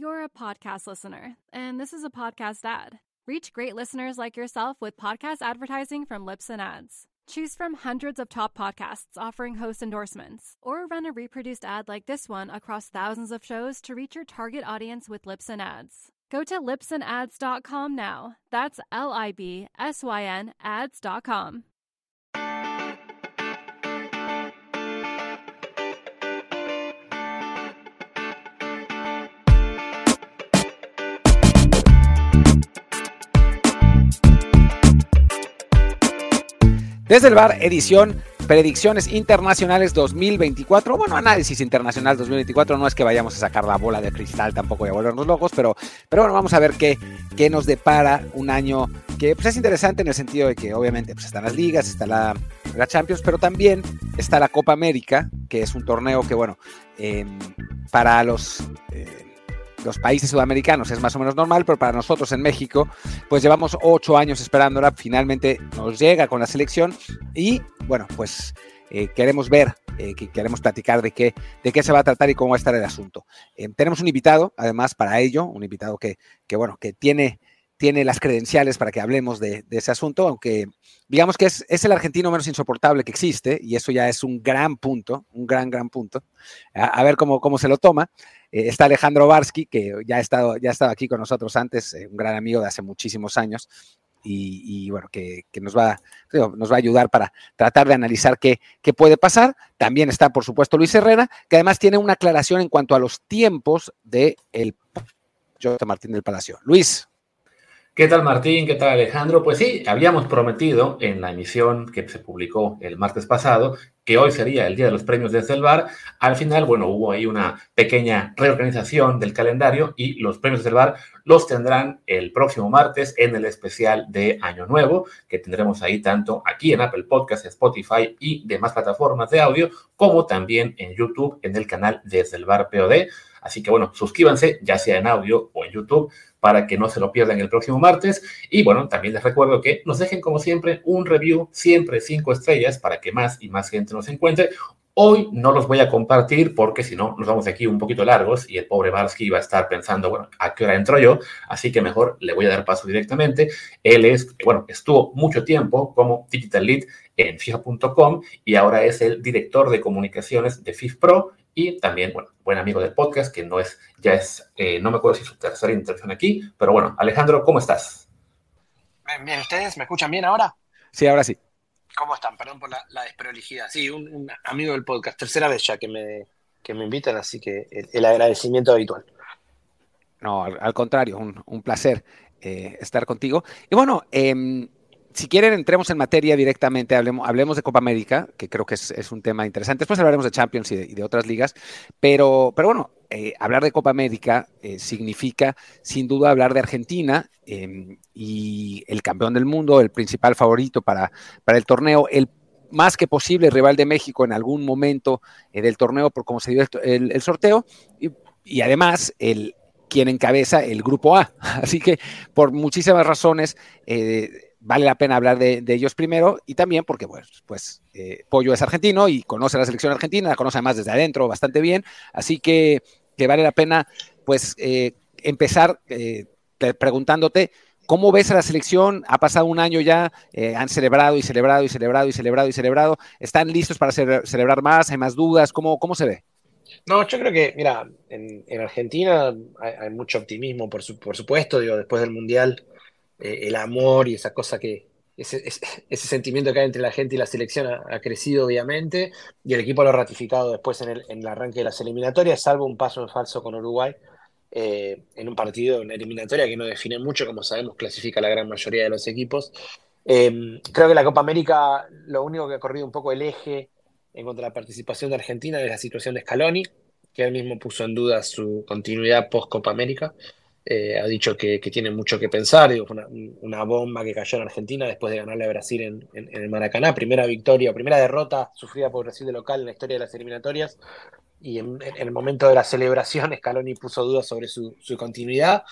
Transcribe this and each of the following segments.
You're a podcast listener, and this is a podcast ad. Reach great listeners like yourself with podcast advertising from Lips and Ads. Choose from hundreds of top podcasts offering host endorsements, or run a reproduced ad like this one across thousands of shows to reach your target audience with Lips and Ads. Go to lipsandads.com now. That's L I B S Y N ads.com. Desde el bar, edición Predicciones Internacionales 2024. Bueno, análisis internacional 2024. No es que vayamos a sacar la bola de cristal tampoco y a volvernos locos, pero, pero bueno, vamos a ver qué, qué nos depara un año que pues, es interesante en el sentido de que obviamente pues, están las ligas, está la, la Champions, pero también está la Copa América, que es un torneo que, bueno, eh, para los... Eh, los países sudamericanos es más o menos normal, pero para nosotros en México, pues llevamos ocho años esperándola, finalmente nos llega con la selección y bueno, pues eh, queremos ver, eh, que queremos platicar de qué, de qué se va a tratar y cómo va a estar el asunto. Eh, tenemos un invitado, además, para ello, un invitado que, que bueno, que tiene tiene las credenciales para que hablemos de, de ese asunto, aunque digamos que es, el argentino menos insoportable que existe, y eso ya es un gran punto, un gran, gran punto. A, ver cómo, cómo se lo toma. Eh, está Alejandro Barsky, que ya ha, estado, ya ha aquí con nosotros antes, eh, un gran amigo de hace muchísimos años, y, y bueno, que, nos, va, nos va a ayudar para tratar de analizar qué, qué puede pasar. También está, por supuesto, Luis Herrera, que además tiene una aclaración en cuanto a los tiempos de el Jota Martín del Palacio. Luis. ¿Qué tal Martín? ¿Qué tal Alejandro? Pues sí, habíamos prometido en la emisión que se publicó el martes pasado que hoy sería el día de los premios desde el bar. Al final, bueno, hubo ahí una pequeña reorganización del calendario y los premios del bar los tendrán el próximo martes en el especial de Año Nuevo, que tendremos ahí tanto aquí en Apple Podcasts, Spotify y demás plataformas de audio, como también en YouTube en el canal Desde el Bar POD. Así que bueno, suscríbanse, ya sea en audio o en YouTube, para que no se lo pierdan el próximo martes. Y bueno, también les recuerdo que nos dejen como siempre un review, siempre cinco estrellas, para que más y más gente nos encuentre. Hoy no los voy a compartir porque si no nos vamos aquí un poquito largos y el pobre Barsky va a estar pensando, bueno, ¿a qué hora entro yo? Así que mejor le voy a dar paso directamente. Él es, bueno, estuvo mucho tiempo como Digital Lead en FIFA.com y ahora es el director de comunicaciones de FIFPro y también, bueno, buen amigo del podcast, que no es, ya es, eh, no me acuerdo si es su tercera intervención aquí, pero bueno, Alejandro, ¿cómo estás? Bien, bien, ¿ustedes me escuchan bien ahora? Sí, ahora sí. ¿Cómo están? Perdón por la, la desprolijidad. Sí, un, un, amigo del podcast, tercera vez ya que me, que me invitan, así que el, el agradecimiento habitual. No, al, al contrario, un, un placer eh, estar contigo. Y bueno, eh, si quieren, entremos en materia directamente, hablemos, hablemos de Copa América, que creo que es, es, un tema interesante. Después hablaremos de Champions y de, y de otras ligas, pero, pero bueno, eh, hablar de Copa América eh, significa sin duda hablar de Argentina eh, y el campeón del mundo, el principal favorito para, para el torneo, el más que posible rival de México en algún momento eh, del torneo por cómo se dio el, el, el sorteo y, y además el quien encabeza el grupo A. Así que por muchísimas razones eh, vale la pena hablar de, ellos primero y también porque pues, pues Pollo es argentino y conoce la selección argentina, la conoce además desde adentro bastante bien, así que, que vale la pena pues eh, empezar eh, preguntándote ¿Cómo ves a la selección? Ha pasado un año ya, han celebrado y celebrado y celebrado y celebrado y celebrado. ¿Están listos para ce celebrar más? ¿Hay más dudas? ¿Cómo, cómo se ve? No, yo creo que, mira, en, en Argentina hay, hay, mucho optimismo, por, su, por supuesto, digo, después del Mundial eh, el amor y esa cosa que, ese, ese, sentimiento que hay entre la gente y la selección ha, crecido obviamente, y el equipo lo ha ratificado después en el, arranque de las eliminatorias, salvo un paso en falso con Uruguay, eh, en un partido, una eliminatoria que no define mucho, como sabemos, clasifica la gran mayoría de los equipos. Eh, creo que la Copa América, lo único que ha corrido un poco el eje en cuanto a la participación de Argentina es la situación de Scaloni, que él mismo puso en duda su continuidad post Copa América. Eh, ha dicho que, tiene mucho que pensar, digo, una, bomba que cayó en Argentina después de ganarle a Brasil en, el Maracaná, primera victoria, primera derrota sufrida por Brasil de local en la historia de las eliminatorias, y en, el momento de la celebración Scaloni puso dudas sobre su, continuidad,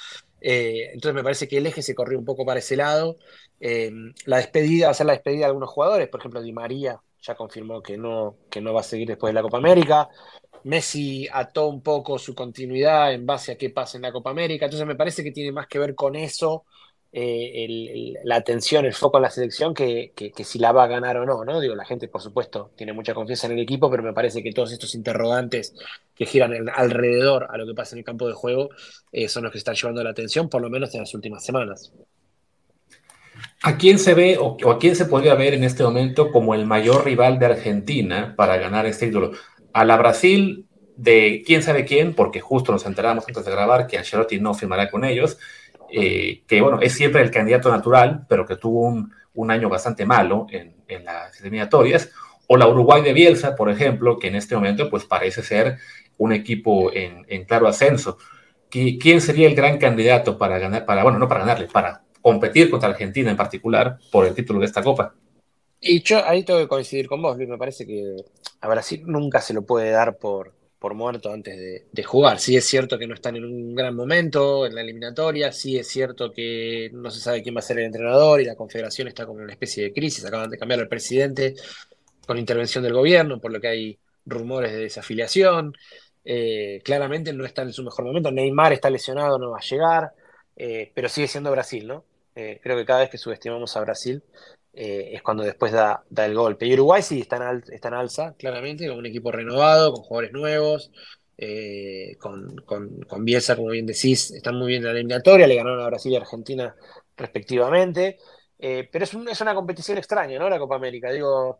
eh, entonces me parece que el eje se corrió un poco para ese lado, eh, la despedida, va a ser la despedida de algunos jugadores, por ejemplo Di María ya confirmó que no, que no va a seguir después de la Copa América, Messi ató un poco su continuidad en base a qué pasa en la Copa América, entonces me parece que tiene más que ver con eso, eh, la atención, el foco en la selección, que, si la va a ganar o no, ¿no? Digo, la gente, por supuesto, tiene mucha confianza en el equipo, pero me parece que todos estos interrogantes que giran alrededor a lo que pasa en el campo de juego eh, son los que están llevando la atención, por lo menos en las últimas semanas. ¿A quién se ve o, o a quién se podría ver en este momento como el mayor rival de Argentina para ganar este título? A la Brasil de quién sabe quién, porque justo nos enteramos antes de grabar que Ancelotti no firmará con ellos, eh, que bueno, es siempre el candidato natural, pero que tuvo un, año bastante malo en, las eliminatorias, o la Uruguay de Bielsa, por ejemplo, que en este momento pues parece ser un equipo en, claro ascenso. ¿Quién sería el gran candidato para ganar, para, bueno, no para ganarle, para competir contra Argentina en particular por el título de esta Copa? Y yo ahí tengo que coincidir con vos. Me parece que a Brasil nunca se lo puede dar por, por muerto antes de, jugar. Sí es cierto que no están en un gran momento en la eliminatoria, sí es cierto que no se sabe quién va a ser el entrenador y la confederación está como una especie de crisis. Acaban de cambiar al presidente con intervención del gobierno, por lo que hay rumores de desafiliación. Eh, claramente no están en su mejor momento. Neymar está lesionado, no va a llegar, eh, pero sigue siendo Brasil, ¿no? Eh, creo que cada vez que subestimamos a Brasil eh, es cuando después da, el golpe. Y Uruguay sí está en, está en, alza, claramente, con un equipo renovado, con jugadores nuevos, eh, con, con, Bielsa, como bien decís, están muy bien en la eliminatoria, le ganaron a Brasil y Argentina respectivamente. Eh, pero es, es, una competición extraña, ¿no? La Copa América. Digo,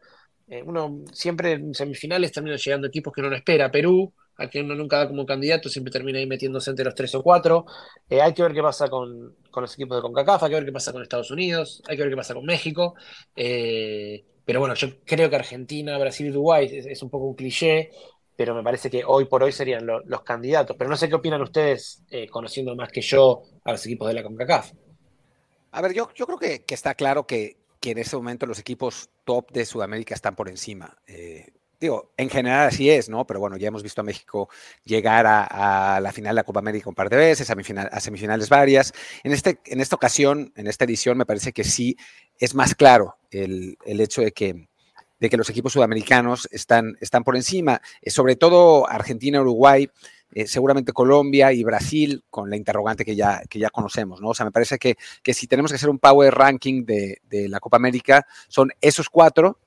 uno siempre en semifinales termina llegando equipos que no lo espera. Perú, a quien uno nunca da como candidato, siempre termina ahí metiéndose entre los tres o cuatro. Eh, hay que ver qué pasa con, los equipos de CONCACAF, hay que ver qué pasa con Estados Unidos, hay que ver qué pasa con México. Eh, pero bueno, yo creo que Argentina, Brasil y Uruguay es, un poco un cliché, pero me parece que hoy por hoy serían los candidatos. Pero no sé qué opinan ustedes, eh, conociendo más que yo a los equipos de la CONCACAF. A ver, yo, yo creo que, está claro que, en ese momento los equipos top de Sudamérica están por encima. Digo, en general así es, ¿no? Pero bueno, ya hemos visto a México llegar a, la final de la Copa América un par de veces, a, semifinales varias. En, este, en esta ocasión, en esta edición, me parece que sí es más claro el, hecho de que, de que los equipos sudamericanos están, están por encima, eh, sobre todo Argentina, Uruguay, eh, seguramente Colombia y Brasil, con la interrogante que ya, que ya conocemos, ¿no? O sea, me parece que, que si tenemos que hacer un power ranking de, de la Copa América, son esos cuatro,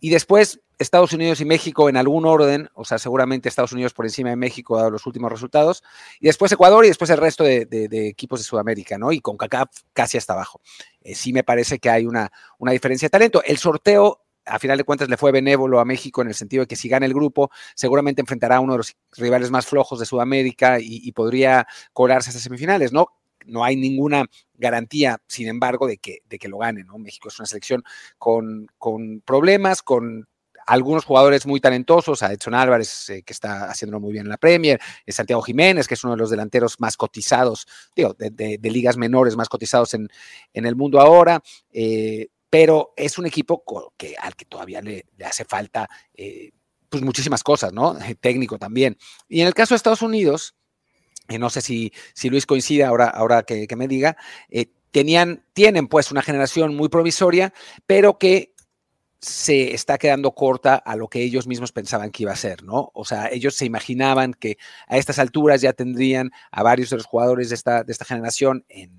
y después Estados Unidos y México en algún orden, o sea, seguramente Estados Unidos por encima de México dado los últimos resultados, y después Ecuador y después el resto de, equipos de Sudamérica, ¿no? Y con CACAF casi hasta abajo. Eh, sí me parece que hay una, diferencia de talento. El sorteo a final de cuentas le fue benévolo a México en el sentido de que si gana el grupo, seguramente enfrentará a uno de los rivales más flojos de Sudamérica y, podría colarse a esas semifinales, ¿no? No hay ninguna garantía, sin embargo, de que, de que lo gane, ¿no? México es una selección con, con problemas, con algunos jugadores muy talentosos, a Edson Álvarez, eh, que está haciéndolo muy bien en la Premier, eh, Santiago Jiménez, que es uno de los delanteros más cotizados, digo, de, ligas menores más cotizados en, en el mundo ahora. Eh, pero es un equipo que, al que todavía le, hace falta pues muchísimas cosas, ¿no? Técnico también. Y en el caso de Estados Unidos, no sé si, si Luis coincide ahora, ahora que, que me diga, tenían, tienen pues una generación muy provisoria, pero que se está quedando corta a lo que ellos mismos pensaban que iba a ser, ¿no? O sea, ellos se imaginaban que a estas alturas ya tendrían a varios de los jugadores de esta, de esta generación en,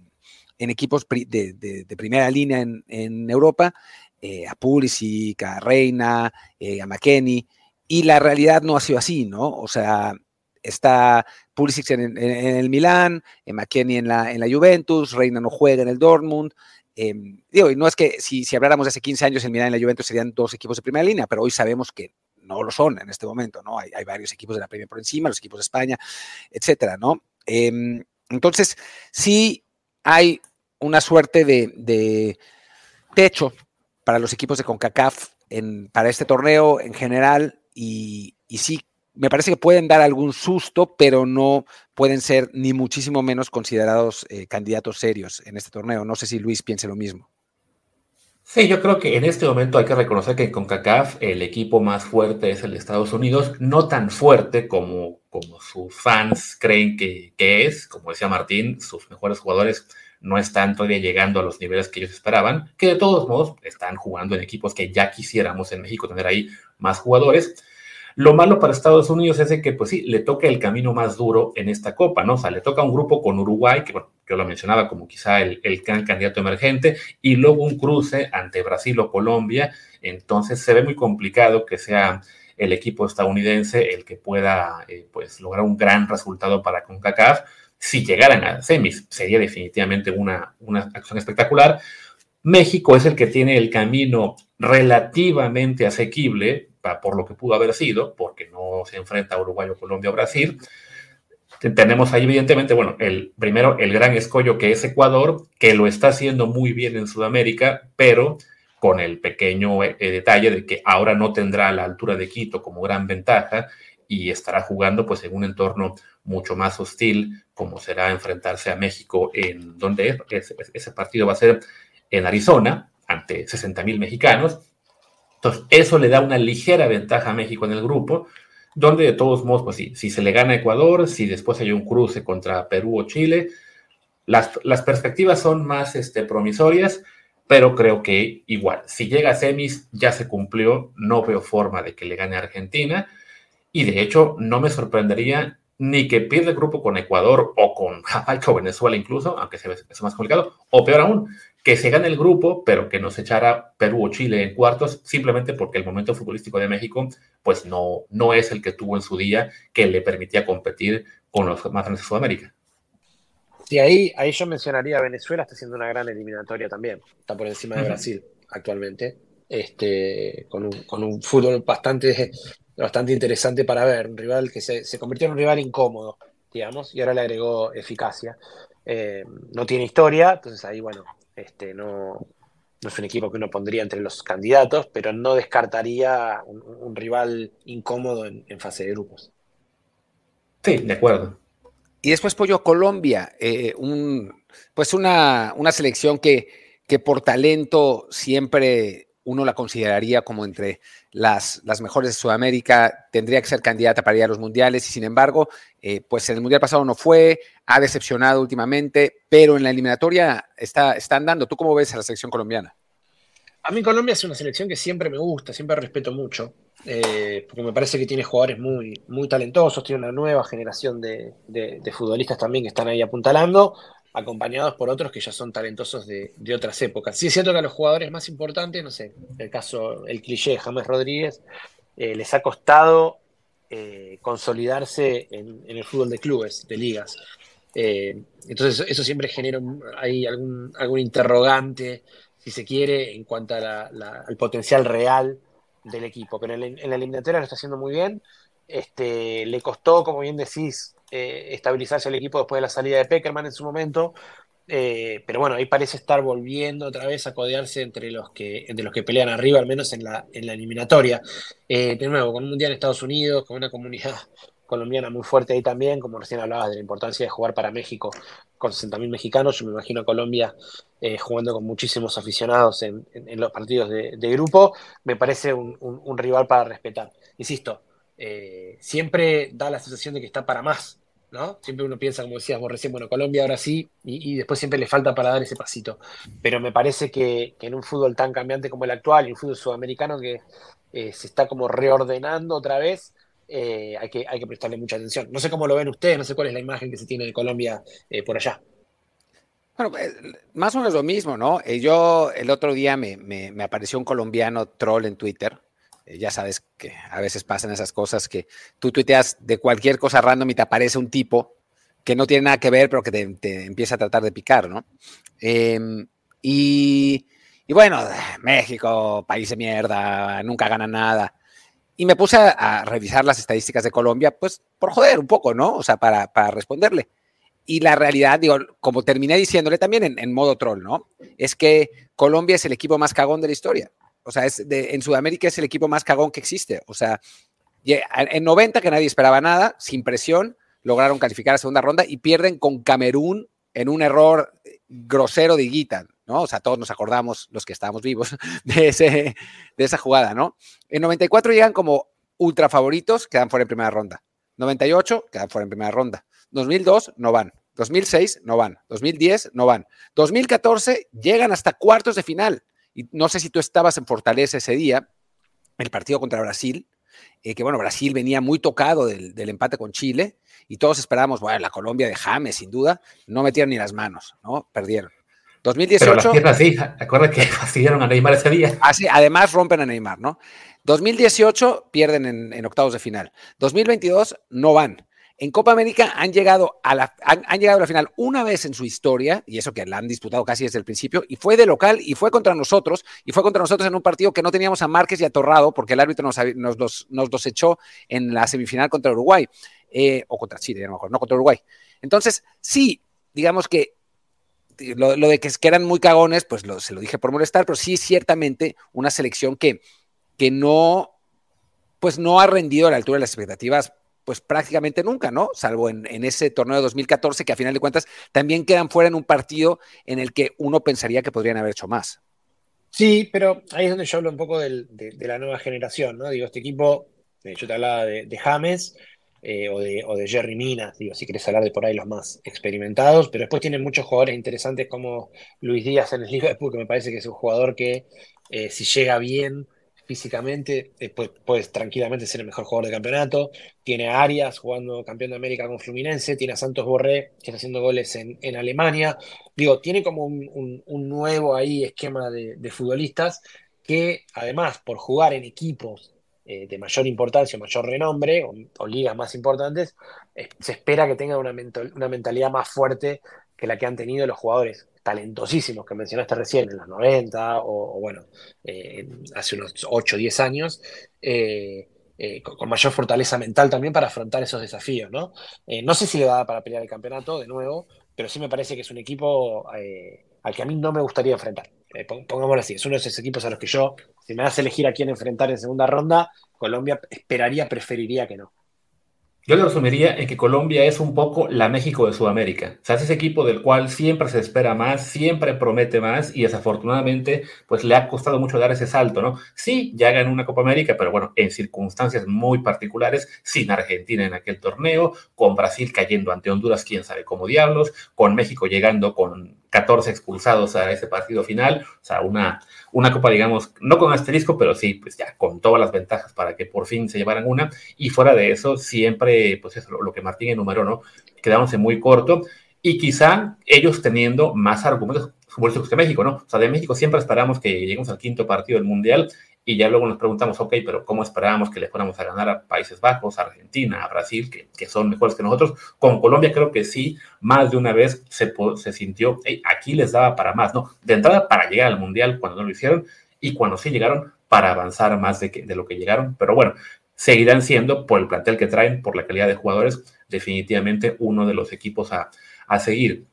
equipos de, primera línea en, Europa, eh, a Pulisic, a Reina, eh, a McKenny, y la realidad no ha sido así, ¿no? O sea, está Pulisic en, el Milán, eh, McKenny en la, en la Juventus, Reina no juega en el Dortmund, Em, digo, y no es que si, si habláramos de hace 15 años, el Milan y la Juventus serían dos equipos de primera línea, pero hoy sabemos que no lo son en este momento, ¿no? Hay, varios equipos de la Premier por encima, los equipos de España, etcétera, ¿no? Em, entonces, sí hay una suerte de, techo para los equipos de CONCACAF en, para este torneo en general y, y sí me parece que pueden dar algún susto, pero no pueden ser ni muchísimo menos considerados eh, candidatos serios en este torneo. No sé si Luis piense lo mismo. Sí, yo creo que en este momento hay que reconocer que con CACAF el equipo más fuerte es el de Estados Unidos, no tan fuerte como, como sus fans creen que, que es, como decía Martín, sus mejores jugadores no están todavía llegando a los niveles que ellos esperaban, que de todos modos están jugando en equipos que ya quisiéramos en México tener ahí más jugadores. Lo malo para Estados Unidos es que, pues sí, le toca el camino más duro en esta Copa, ¿no? O sea, le toca un grupo con Uruguay, que bueno, yo lo mencionaba como quizá el, el gran candidato emergente, y luego un cruce ante Brasil o Colombia. Entonces se ve muy complicado que sea el equipo estadounidense el que pueda, eh, pues, lograr un gran resultado para CONCACAF. Si llegaran a semis, sería definitivamente una, una acción espectacular. México es el que tiene el camino relativamente asequible por lo que pudo haber sido, porque no se enfrenta a Uruguay o Colombia o Brasil. Tenemos ahí, evidentemente, bueno, el primero, el gran escollo que es Ecuador, que lo está haciendo muy bien en Sudamérica, pero con el pequeño eh, detalle de que ahora no tendrá la altura de Quito como gran ventaja y estará jugando pues en un entorno mucho más hostil, como será enfrentarse a México en donde ese, ese partido va a ser en Arizona, ante 60 mil mexicanos, entonces, eso le da una ligera ventaja a México en el grupo, donde de todos modos, pues si se le gana a Ecuador, si después hay un cruce contra Perú o Chile, las, perspectivas son más este, promisorias, pero creo que igual, si llega a semis, ya se cumplió, no veo forma de que le gane a Argentina, y de hecho no me sorprendería ni que pierda el grupo con Ecuador o con Jamaica o Venezuela incluso, aunque sea más complicado, o peor aún, que se gane el grupo, pero que nos echara Perú o Chile en cuartos, simplemente porque el momento futbolístico de México, pues no, no es el que tuvo en su día que le permitía competir con los más grandes de Sudamérica. Sí, ahí, ahí yo mencionaría Venezuela, está haciendo una gran eliminatoria también, está por encima de Brasil actualmente, este, con, un, con un fútbol bastante, bastante interesante para ver, un rival que se, se convirtió en un rival incómodo, digamos, y ahora le agregó eficacia. Eh, no tiene historia, entonces ahí, bueno, este, no, no es un equipo que uno pondría entre los candidatos, pero no descartaría un, rival incómodo en, fase de grupos. Sí, de acuerdo. Y después Pollo Colombia, eh, un, pues una, una selección que, que por talento siempre uno la consideraría como entre las, las, mejores de Sudamérica, tendría que ser candidata para ir a los mundiales y sin embargo, eh, pues en el mundial pasado no fue, ha decepcionado últimamente, pero en la eliminatoria está, está andando. ¿Tú cómo ves a la selección colombiana? A mí Colombia es una selección que siempre me gusta, siempre respeto mucho, eh, porque me parece que tiene jugadores muy, muy talentosos, tiene una nueva generación de, de futbolistas también que están ahí apuntalando, acompañados por otros que ya son talentosos de, otras épocas. Sí es cierto que a los jugadores más importantes, no sé, el caso, el cliché James Rodríguez, eh, les ha costado eh, consolidarse en, el fútbol de clubes, de ligas. Eh, entonces eso siempre genera algún, algún interrogante, si se quiere, en cuanto al potencial real del equipo. Pero en, en la eliminatoria lo está haciendo muy bien. Este, le costó, como bien decís, eh, estabilizarse el equipo después de la salida de Peckerman en su momento. Eh, pero bueno, ahí parece estar volviendo otra vez a codearse entre los que, entre los que pelean arriba, al menos en la, en la eliminatoria. Eh, de nuevo, con un mundial en Estados Unidos, con una comunidad colombiana muy fuerte ahí también, como recién hablabas de la importancia de jugar para México con 60.000 mexicanos, yo me imagino a Colombia jugando con muchísimos aficionados en, los partidos de, grupo, me parece un rival para respetar. Insisto, siempre da la sensación de que está para más, Siempre uno piensa, como decías vos recién, bueno, Colombia ahora sí, y, después siempre le falta para dar ese pasito. Pero me parece que, en un fútbol tan cambiante como el actual, y un fútbol sudamericano que eh, se está como reordenando otra vez, eh, hay, que, hay que prestarle mucha atención. No sé cómo lo ven ustedes, no sé cuál es la imagen que se tiene de Colombia por allá. Bueno, más o menos lo mismo, ¿no? yo el otro día me, me apareció un colombiano troll en Twitter eh, ya sabes que a veces pasan esas cosas que tú tuiteas de cualquier cosa random y te aparece un tipo que no tiene nada que ver, pero que te, empieza a tratar de picar, ¿no? Em, y, bueno, México, país de mierda, nunca gana nada. Y me puse a, revisar las estadísticas de Colombia, pues por joder un poco, ¿no? O sea, para, responderle. Y la realidad, digo, como terminé diciéndole también en, en, modo troll, ¿no? Es que Colombia es el equipo más cagón de la historia. O sea, en Sudamérica es el equipo más cagón que existe. O sea, En 90, que nadie esperaba nada, sin presión, lograron calificar a segunda ronda y pierden con Camerún en un error grosero de Guita, ¿no? O sea, todos nos acordamos, los que estábamos vivos, de, de esa jugada, ¿no? En 94 llegan como ultra favoritos, quedan fuera en primera ronda. 98 quedan fuera en primera ronda. 2002 no van. 2006 no van. 2010 no van. 2014 llegan hasta cuartos de final. Y no sé si tú estabas en Fortaleza ese día, el partido contra Brasil, eh, que bueno, Brasil venía muy tocado del, empate con Chile y todos esperábamos, bueno, la Colombia de James, sin duda, no metieron ni las manos, ¿no? Perdieron. 2018. Pero las piernas sí, acuerda que fastidiaron a Neymar ese día. Ah, además rompen a Neymar, ¿no? 2018 pierden en, en, octavos de final. 2022 no van. En Copa América han llegado, a la, han, llegado a la final una vez en su historia, y eso que la han disputado casi desde el principio, y fue de local y fue contra nosotros, y fue contra nosotros en un partido que no teníamos a Márquez y a Torrado, porque el árbitro nos, los, nos echó en la semifinal contra Uruguay, eh, o contra Chile, a lo mejor, no contra Uruguay. Entonces, sí, digamos que lo, de que, eran muy cagones, pues se lo dije por molestar, pero sí, ciertamente, una selección que, que no, pues no ha rendido a la altura de las expectativas pues prácticamente nunca, ¿no? Salvo en, ese torneo de 2014, que a final de cuentas también quedan fuera en un partido en el que uno pensaría que podrían haber hecho más. Sí, pero ahí es donde yo hablo un poco de, la nueva generación, ¿no? Digo, este equipo, yo te hablaba de, James eh, o, de, Jerry Minas, digo, si quieres hablar de por ahí los más experimentados, pero después tienen muchos jugadores interesantes como Luis Díaz en el Liverpool, que me parece que es un jugador que eh, si llega bien físicamente, después puede tranquilamente ser el mejor jugador del campeonato. Tiene a Arias jugando campeón de América con Fluminense, tiene a Santos Borré, que está haciendo goles en, en Alemania. Digo, tiene como un, nuevo ahí esquema de, futbolistas que además por jugar en equipos eh, de mayor importancia, mayor renombre o, ligas más importantes, eh, se espera que tengan una, una mentalidad más fuerte que la que han tenido los jugadores talentosísimos que mencionaste recién en los 90 o, bueno, eh, hace unos 8 o 10 años, eh, eh, con, mayor fortaleza mental también para afrontar esos desafíos, ¿no? no sé si le va para pelear el campeonato de nuevo, pero sí me parece que es un equipo al que a mí no me gustaría enfrentar. pongámoslo así, es uno de esos equipos a los que yo, si me das elegir a quién enfrentar en segunda ronda, Colombia esperaría, preferiría que no. Yo lo resumiría en que Colombia es un poco la México de Sudamérica. O sea, es ese equipo del cual siempre se espera más, siempre promete más y desafortunadamente pues le ha costado mucho dar ese salto, ¿no? Sí, ya ganó una Copa América, pero bueno, en circunstancias muy particulares, sin Argentina en aquel torneo, con Brasil cayendo ante Honduras, quién sabe cómo diablos, con México llegando con 14 expulsados a ese partido final, o sea, una, una copa, digamos, no con asterisco, pero sí, pues ya con todas las ventajas para que por fin se llevaran una, y fuera de eso, siempre, pues eso, lo, que Martín enumeró, ¿no? Quedándose muy corto, y quizá ellos teniendo más argumentos futbolísticos que México, ¿no? O sea, de México siempre esperamos que lleguemos al quinto partido del Mundial y ya luego nos preguntamos, ok, pero ¿cómo esperábamos que le fuéramos a ganar a Países Bajos, a Argentina, a Brasil, que, que son mejores que nosotros? Con Colombia creo que sí, más de una vez se, se sintió, hey, aquí les daba para más, ¿no? De entrada para llegar al Mundial cuando no lo hicieron y cuando sí llegaron para avanzar más de, que, de lo que llegaron, pero bueno, seguirán siendo, por el plantel que traen, por la calidad de jugadores, definitivamente uno de los equipos a, a seguir.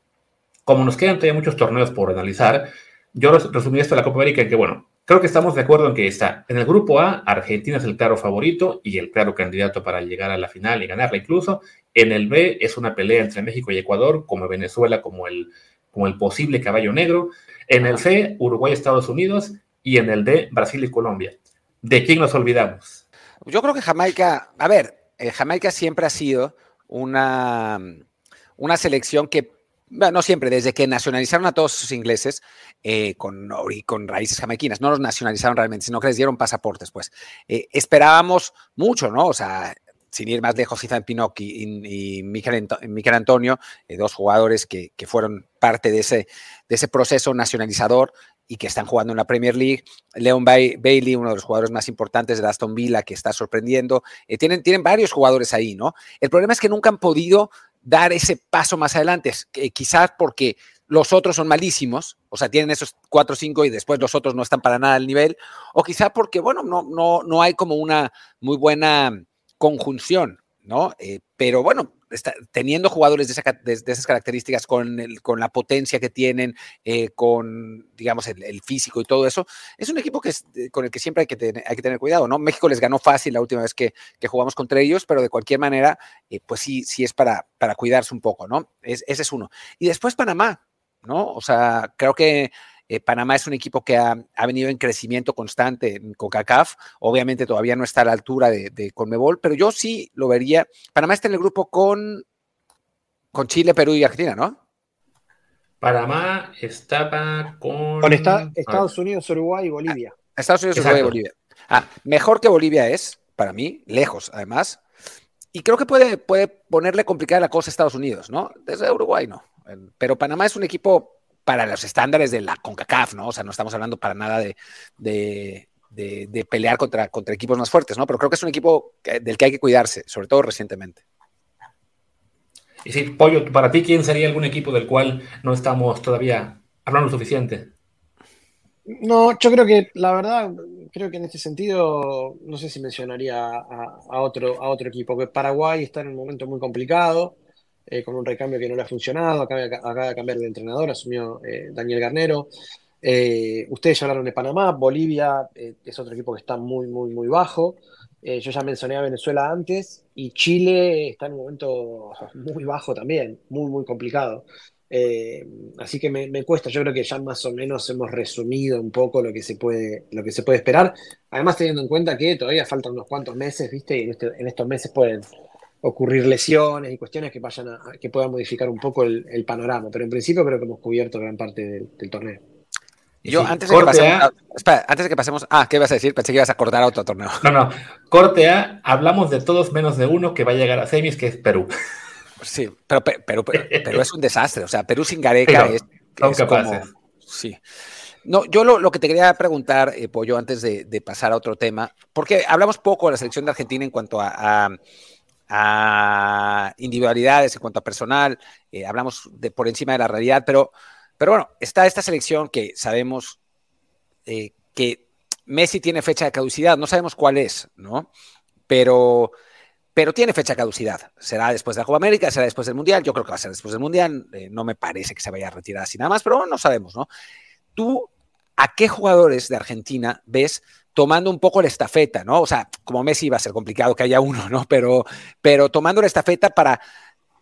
Como nos quedan todavía muchos torneos por analizar, yo resumí esto de la Copa América en que, bueno, Creo que estamos de acuerdo en que está en el grupo A, Argentina es el claro favorito y el claro candidato para llegar a la final y ganarla incluso. En el B es una pelea entre México y Ecuador, como Venezuela, como el, como el posible caballo negro. En el C, Uruguay, Estados Unidos y en el D, Brasil y Colombia. ¿De quién nos olvidamos? Yo creo que Jamaica, a ver, eh, Jamaica siempre ha sido una, una selección que no siempre, desde que nacionalizaron a todos sus ingleses eh, con, con raíces jamaiquinas, no los nacionalizaron realmente, sino que les dieron pasaportes, pues. Eh, esperábamos mucho, ¿no? O sea, sin ir más lejos, Ethan Pinocchi y, y Antonio, eh, dos jugadores que, que, fueron parte de ese, de ese proceso nacionalizador y que están jugando en la Premier League. Leon Bailey, uno de los jugadores más importantes de Aston Villa, que está sorprendiendo. tienen, tienen varios jugadores ahí, ¿no? El problema es que nunca han podido dar ese paso más adelante. quizás porque los otros son malísimos, o sea, tienen esos cuatro o cinco y después los otros no están para nada al nivel, o quizás porque, bueno, no, no, no hay como una muy buena conjunción, ¿no? Eh, pero bueno, teniendo jugadores de, esas características, con, la potencia que tienen, eh, con, digamos, el, físico y todo eso, es un equipo que con el que siempre hay que, tener, cuidado, ¿no? México les ganó fácil la última vez que, jugamos contra ellos, pero de cualquier manera, eh, pues sí, sí es para, para cuidarse un poco, ¿no? ese es uno. Y después Panamá, ¿no? O sea, creo que eh, Panamá es un equipo que ha, venido en crecimiento constante en CONCACAF. Obviamente todavía no está a la altura de, Conmebol, pero yo sí lo vería. Panamá está en el grupo con, con Chile, Perú y Argentina, ¿no? Panamá estaba con. Con Estados Unidos, Uruguay y Bolivia. Ah, Estados Unidos, Uruguay y Bolivia. Ah, mejor que Bolivia es, para mí, lejos, además. Y creo que puede, puede ponerle complicada la cosa a Estados Unidos, ¿no? Desde Uruguay no. Pero Panamá es un equipo para los estándares de la CONCACAF, ¿no? O sea, no estamos hablando para nada de, de, pelear contra, contra equipos más fuertes, ¿no? Pero creo que es un equipo del que hay que cuidarse, sobre todo recientemente. Y sí, Pollo, para ti, ¿quién sería algún equipo del cual no estamos todavía hablando suficiente? No, yo creo que la verdad, creo que en este sentido, no sé si mencionaría a, otro, a otro equipo, que Paraguay está en un momento muy complicado. Eh, con un recambio que no le ha funcionado, acaba, de cambiar de entrenador, asumió eh, Daniel Garnero. Eh, ustedes ya hablaron de Panamá, Bolivia es otro equipo que está muy, muy, muy bajo. yo ya mencioné a Venezuela antes y Chile está en un momento muy bajo también, muy, muy complicado. así que me, cuesta, yo creo que ya más o menos hemos resumido un poco lo que se puede, lo que se puede esperar. Además, teniendo en cuenta que todavía faltan unos cuantos meses, ¿viste? Y en, este, en estos meses pueden, ocurrir lesiones y cuestiones que vayan a, que puedan modificar un poco el, panorama. Pero en principio creo que hemos cubierto gran parte del, torneo. Yo, antes, de que pasemos, antes de que pasemos. Ah, ¿qué ibas a decir? Pensé que ibas a cortar a otro torneo. No, no. Corte A, hablamos de todos menos de uno que va a llegar a semis, que es Perú. Sí, pero Perú, es un desastre. O sea, Perú sin Gareca es, como. Sí. No, yo lo, que te quería preguntar, eh, Pollo, antes de, pasar a otro tema, porque hablamos poco de la selección de Argentina en cuanto a a individualidades, en cuanto a personal, eh, hablamos de por encima de la realidad, pero, pero bueno, está esta selección que sabemos eh, que Messi tiene fecha de caducidad, no sabemos cuál es, ¿no? Pero, pero tiene fecha de caducidad. Será después de la Copa América, será después del Mundial, yo creo que va a ser después del Mundial, eh, no me parece que se vaya a retirar así nada más, pero no sabemos, ¿no? ¿Tú a qué jugadores de Argentina ves tomando un poco la estafeta, ¿no? O sea, como Messi va a ser complicado que haya uno, ¿no? Pero, pero tomando la estafeta para,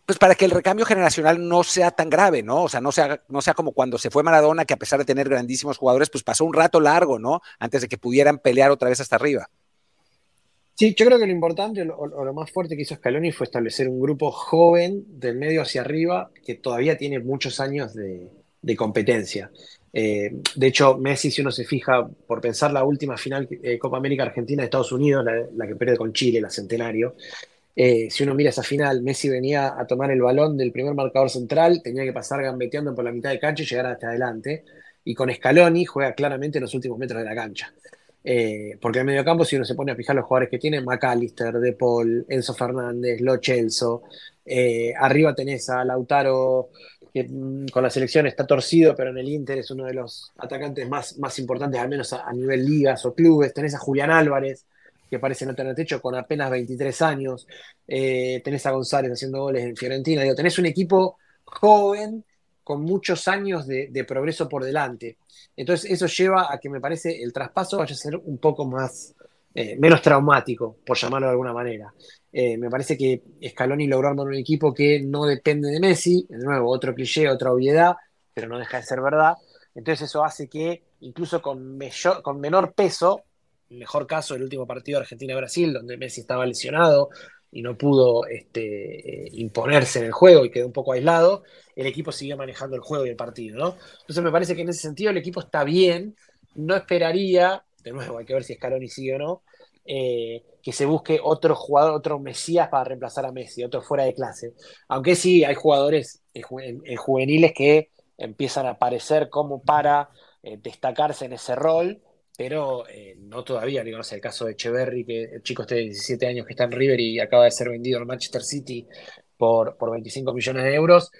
pues para que el recambio generacional no sea tan grave, ¿no? O sea, no sea, no sea como cuando se fue Maradona, que a pesar de tener grandísimos jugadores, pues pasó un rato largo, ¿no? Antes de que pudieran pelear otra vez hasta arriba. Sí, yo creo que lo importante o, lo más fuerte que hizo Scaloni fue establecer un grupo joven del medio hacia arriba que todavía tiene muchos años de, de competencia. Eh, de hecho, Messi, si uno se fija, por pensar la última final de Copa América Argentina de Estados Unidos, la, que pierde con Chile, la Centenario, eh, si uno mira esa final, Messi venía a tomar el balón del primer marcador central, tenía que pasar gambeteando por la mitad de cancha y llegar hasta adelante. Y con Scaloni juega claramente en los últimos metros de la cancha. Eh, porque en medio campo, si uno se pone a fijar los jugadores que tiene, McAllister, De Paul, Enzo Fernández, Lo Celso, arriba tenés Lautaro que mm, con la selección está torcido, pero en el Inter es uno de los atacantes más, más importantes, al menos a, nivel ligas o clubes. Tenés a Julián Álvarez, que parece no tener techo, con apenas 23 años. Eh, tenés a González haciendo goles en Fiorentina. Tenés un equipo joven con muchos años de, progreso por delante. Entonces eso lleva a que me parece el traspaso vaya a ser un poco más, eh, menos traumático, por llamarlo de alguna manera. Eh, me parece que Scaloni logró armar un equipo que no depende de Messi, de nuevo, otro cliché, otra obviedad, pero no deja de ser verdad. Entonces eso hace que, incluso con, menor peso, mejor caso el último partido Argentina-Brasil, donde Messi estaba lesionado y no pudo este, eh, imponerse en el juego y quedó un poco aislado, el equipo siguió manejando el juego y el partido. Entonces me parece que en ese sentido el equipo está bien, no esperaría, de nuevo hay que ver si Scaloni sigue o no, eh, que se busque otro jugador, otro Mesías para reemplazar a Messi, otro fuera de clase. Aunque sí hay jugadores en, juveniles que empiezan a aparecer como para eh, destacarse en ese rol, pero eh, no todavía. Digo, el caso de Echeverry, que el chico este de 17 años que está en River y acaba de ser vendido al Manchester City por, por 25 millones de euros,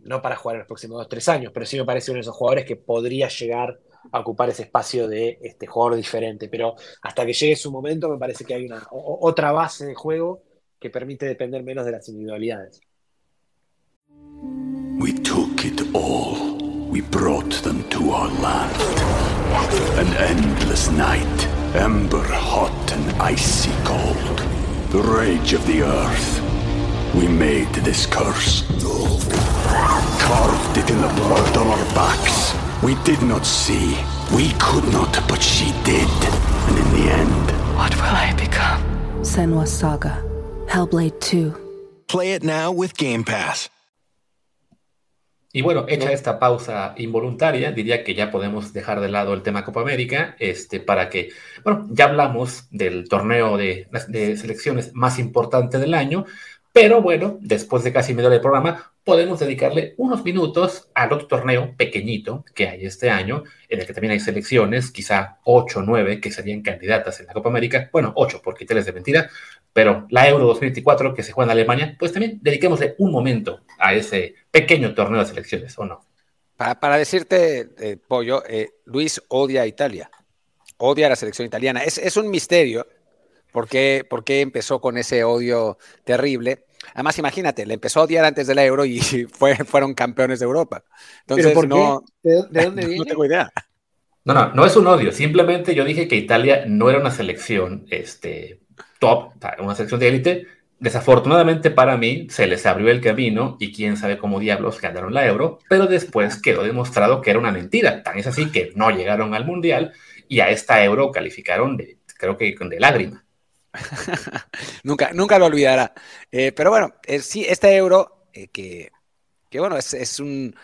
no para jugar en los próximos 2-3 años, pero sí me parece uno de esos jugadores que podría llegar a ocupar ese espacio de este jugador diferente. Pero hasta que llegue su momento, me parece que hay una otra base de juego que permite depender menos de las individualidades. We took it all. We brought them to our land. An endless night, ember hot and icy cold. The rage of the earth. We made this curse. Carved it in the blood. We did not see. We could not, but she did. And in the end, What will I become? Senwa Saga. Hellblade 2. Play it now with Game Pass. Y bueno, hecha esta pausa involuntaria, diría que ya podemos dejar de lado el tema Copa América, este, para que, bueno, ya hablamos del torneo de, de selecciones más importante del año, pero bueno, después de casi media hora de programa, podemos dedicarle unos minutos al otro torneo pequeñito que hay este año, en el que también hay selecciones, quizá 8 o 9 que serían candidatas en la Copa América. Bueno, 8 por quitarles de mentira, pero la Euro 2024 que se juega en Alemania, pues también dediquémosle un momento a ese pequeño torneo de selecciones, ¿o no? Para, para decirte, eh, Pollo, eh, Luis odia a Italia, odia a la selección italiana. Es, es un misterio por qué, por qué empezó con ese odio terrible. Además, imagínate, le empezó a odiar antes del euro y fue, fueron campeones de Europa. Entonces, ¿Pero por no, qué? ¿De, de dónde no viene? tengo idea. No, no, no es un odio. Simplemente yo dije que Italia no era una selección este, top, una selección de élite. Desafortunadamente para mí se les abrió el camino y quién sabe cómo diablos ganaron la euro, pero después quedó demostrado que era una mentira. Tan es así que no llegaron al mundial y a esta euro calificaron de, creo que de lágrima. nunca, nunca lo olvidará. Eh, pero bueno, eh, sí, este euro, eh, que, que, bueno, es, es un,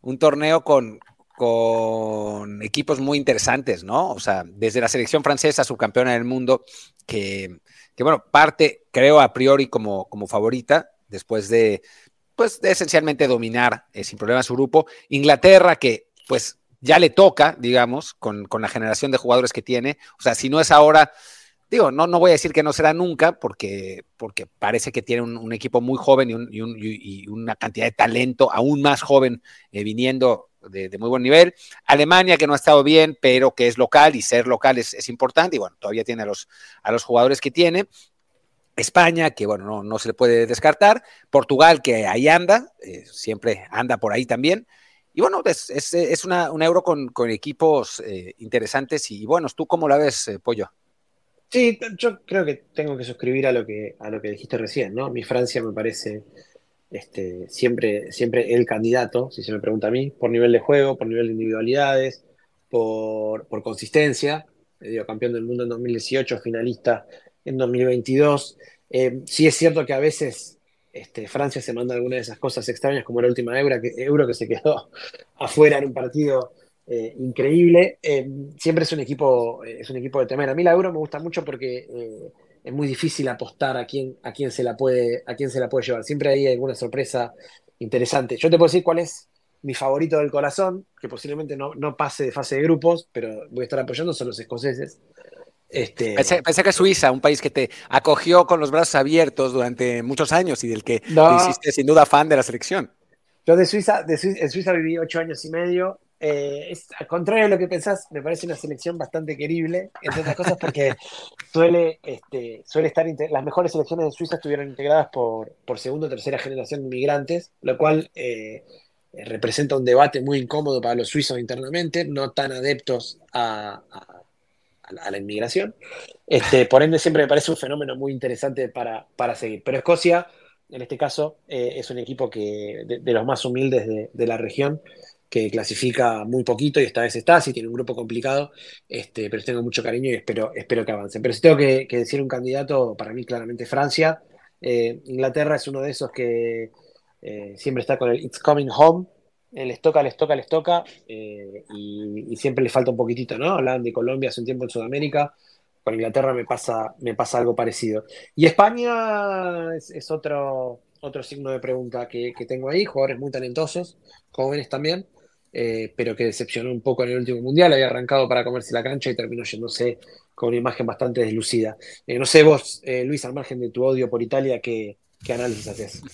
un, torneo con, con equipos muy interesantes, ¿no? O sea, desde la selección francesa, subcampeona del mundo, que, que bueno, parte, creo, a priori como, como favorita, después de, pues, esencialmente dominar sin problema su grupo. Inglaterra, que pues ya le toca, digamos, con, con la generación de jugadores que tiene. O sea, si no es ahora, digo, no, no voy a decir que no será nunca, porque, porque parece que tiene un, equipo muy joven y, un, y, un, y, una cantidad de talento aún más joven eh, viniendo de, muy buen nivel. Alemania, que no ha estado bien, pero que es local y ser local es, importante, y bueno, todavía tiene a los, a los jugadores que tiene. España, que bueno, no, no, se le puede descartar. Portugal, que ahí anda, eh, siempre anda por ahí también. Y bueno, es, es, es euro con, equipos eh, interesantes y buenos. ¿Tú cómo la ves, Pollo? Sí, yo creo que tengo que suscribir a lo que, a lo que dijiste recién, ¿no? Mi Francia me parece este, siempre, siempre el candidato, si se me pregunta a mí, por nivel de juego, por nivel de individualidades, por, por consistencia. Digo, campeón del mundo en 2018, finalista en 2022. Eh, sí es cierto que a veces este, Francia se manda algunas de esas cosas extrañas, como la última Euro que, Euro que se quedó afuera en un partido eh, increíble. Eh, siempre es un equipo, es un equipo de temer. A mí la Euro me gusta mucho porque eh, es muy difícil apostar a quién, a quién se la puede, a quién se la puede llevar. Siempre hay alguna sorpresa interesante. Yo te puedo decir cuál es mi favorito del corazón, que posiblemente no, no pase de fase de grupos, pero voy a estar apoyando, son los escoceses. Este... Pensé, pensé, que Suiza, un país que te acogió con los brazos abiertos durante muchos años y del que no. hiciste sin duda fan de la selección. Yo de Suiza, de Suiza, en Suiza viví ocho años y medio. Eh, al contrario de lo que pensás, me parece una selección bastante querible, entre otras cosas porque suele, este, suele estar, las mejores selecciones de Suiza estuvieron integradas por, por segunda o tercera generación de inmigrantes, lo cual eh, representa un debate muy incómodo para los suizos internamente, no tan adeptos a, la inmigración. Este, por ende, siempre me parece un fenómeno muy interesante para, para seguir. Pero Escocia, en este caso, eh, es un equipo que, de, los más humildes de, de, la región, que clasifica muy poquito y esta vez está, sí tiene un grupo complicado, este, pero tengo mucho cariño y espero, espero que avancen. Pero si tengo que, decir un candidato, para mí claramente Francia. Eh, Inglaterra es uno de esos que eh, siempre está con el It's Coming Home, eh, les toca, les toca, les toca, y, siempre les falta un poquitito, ¿no? Hablaban de Colombia hace un tiempo en Sudamérica, con Inglaterra me pasa, me pasa algo parecido. Y España es, es otro, otro signo de pregunta que, que, tengo ahí, jugadores muy talentosos, jóvenes también, eh, pero que decepcionó un poco en el último mundial, había arrancado para comerse la cancha y terminó yéndose con una imagen bastante deslucida. Eh, no sé vos, eh, Luis, al margen de tu odio por Italia, ¿qué, qué análisis haces?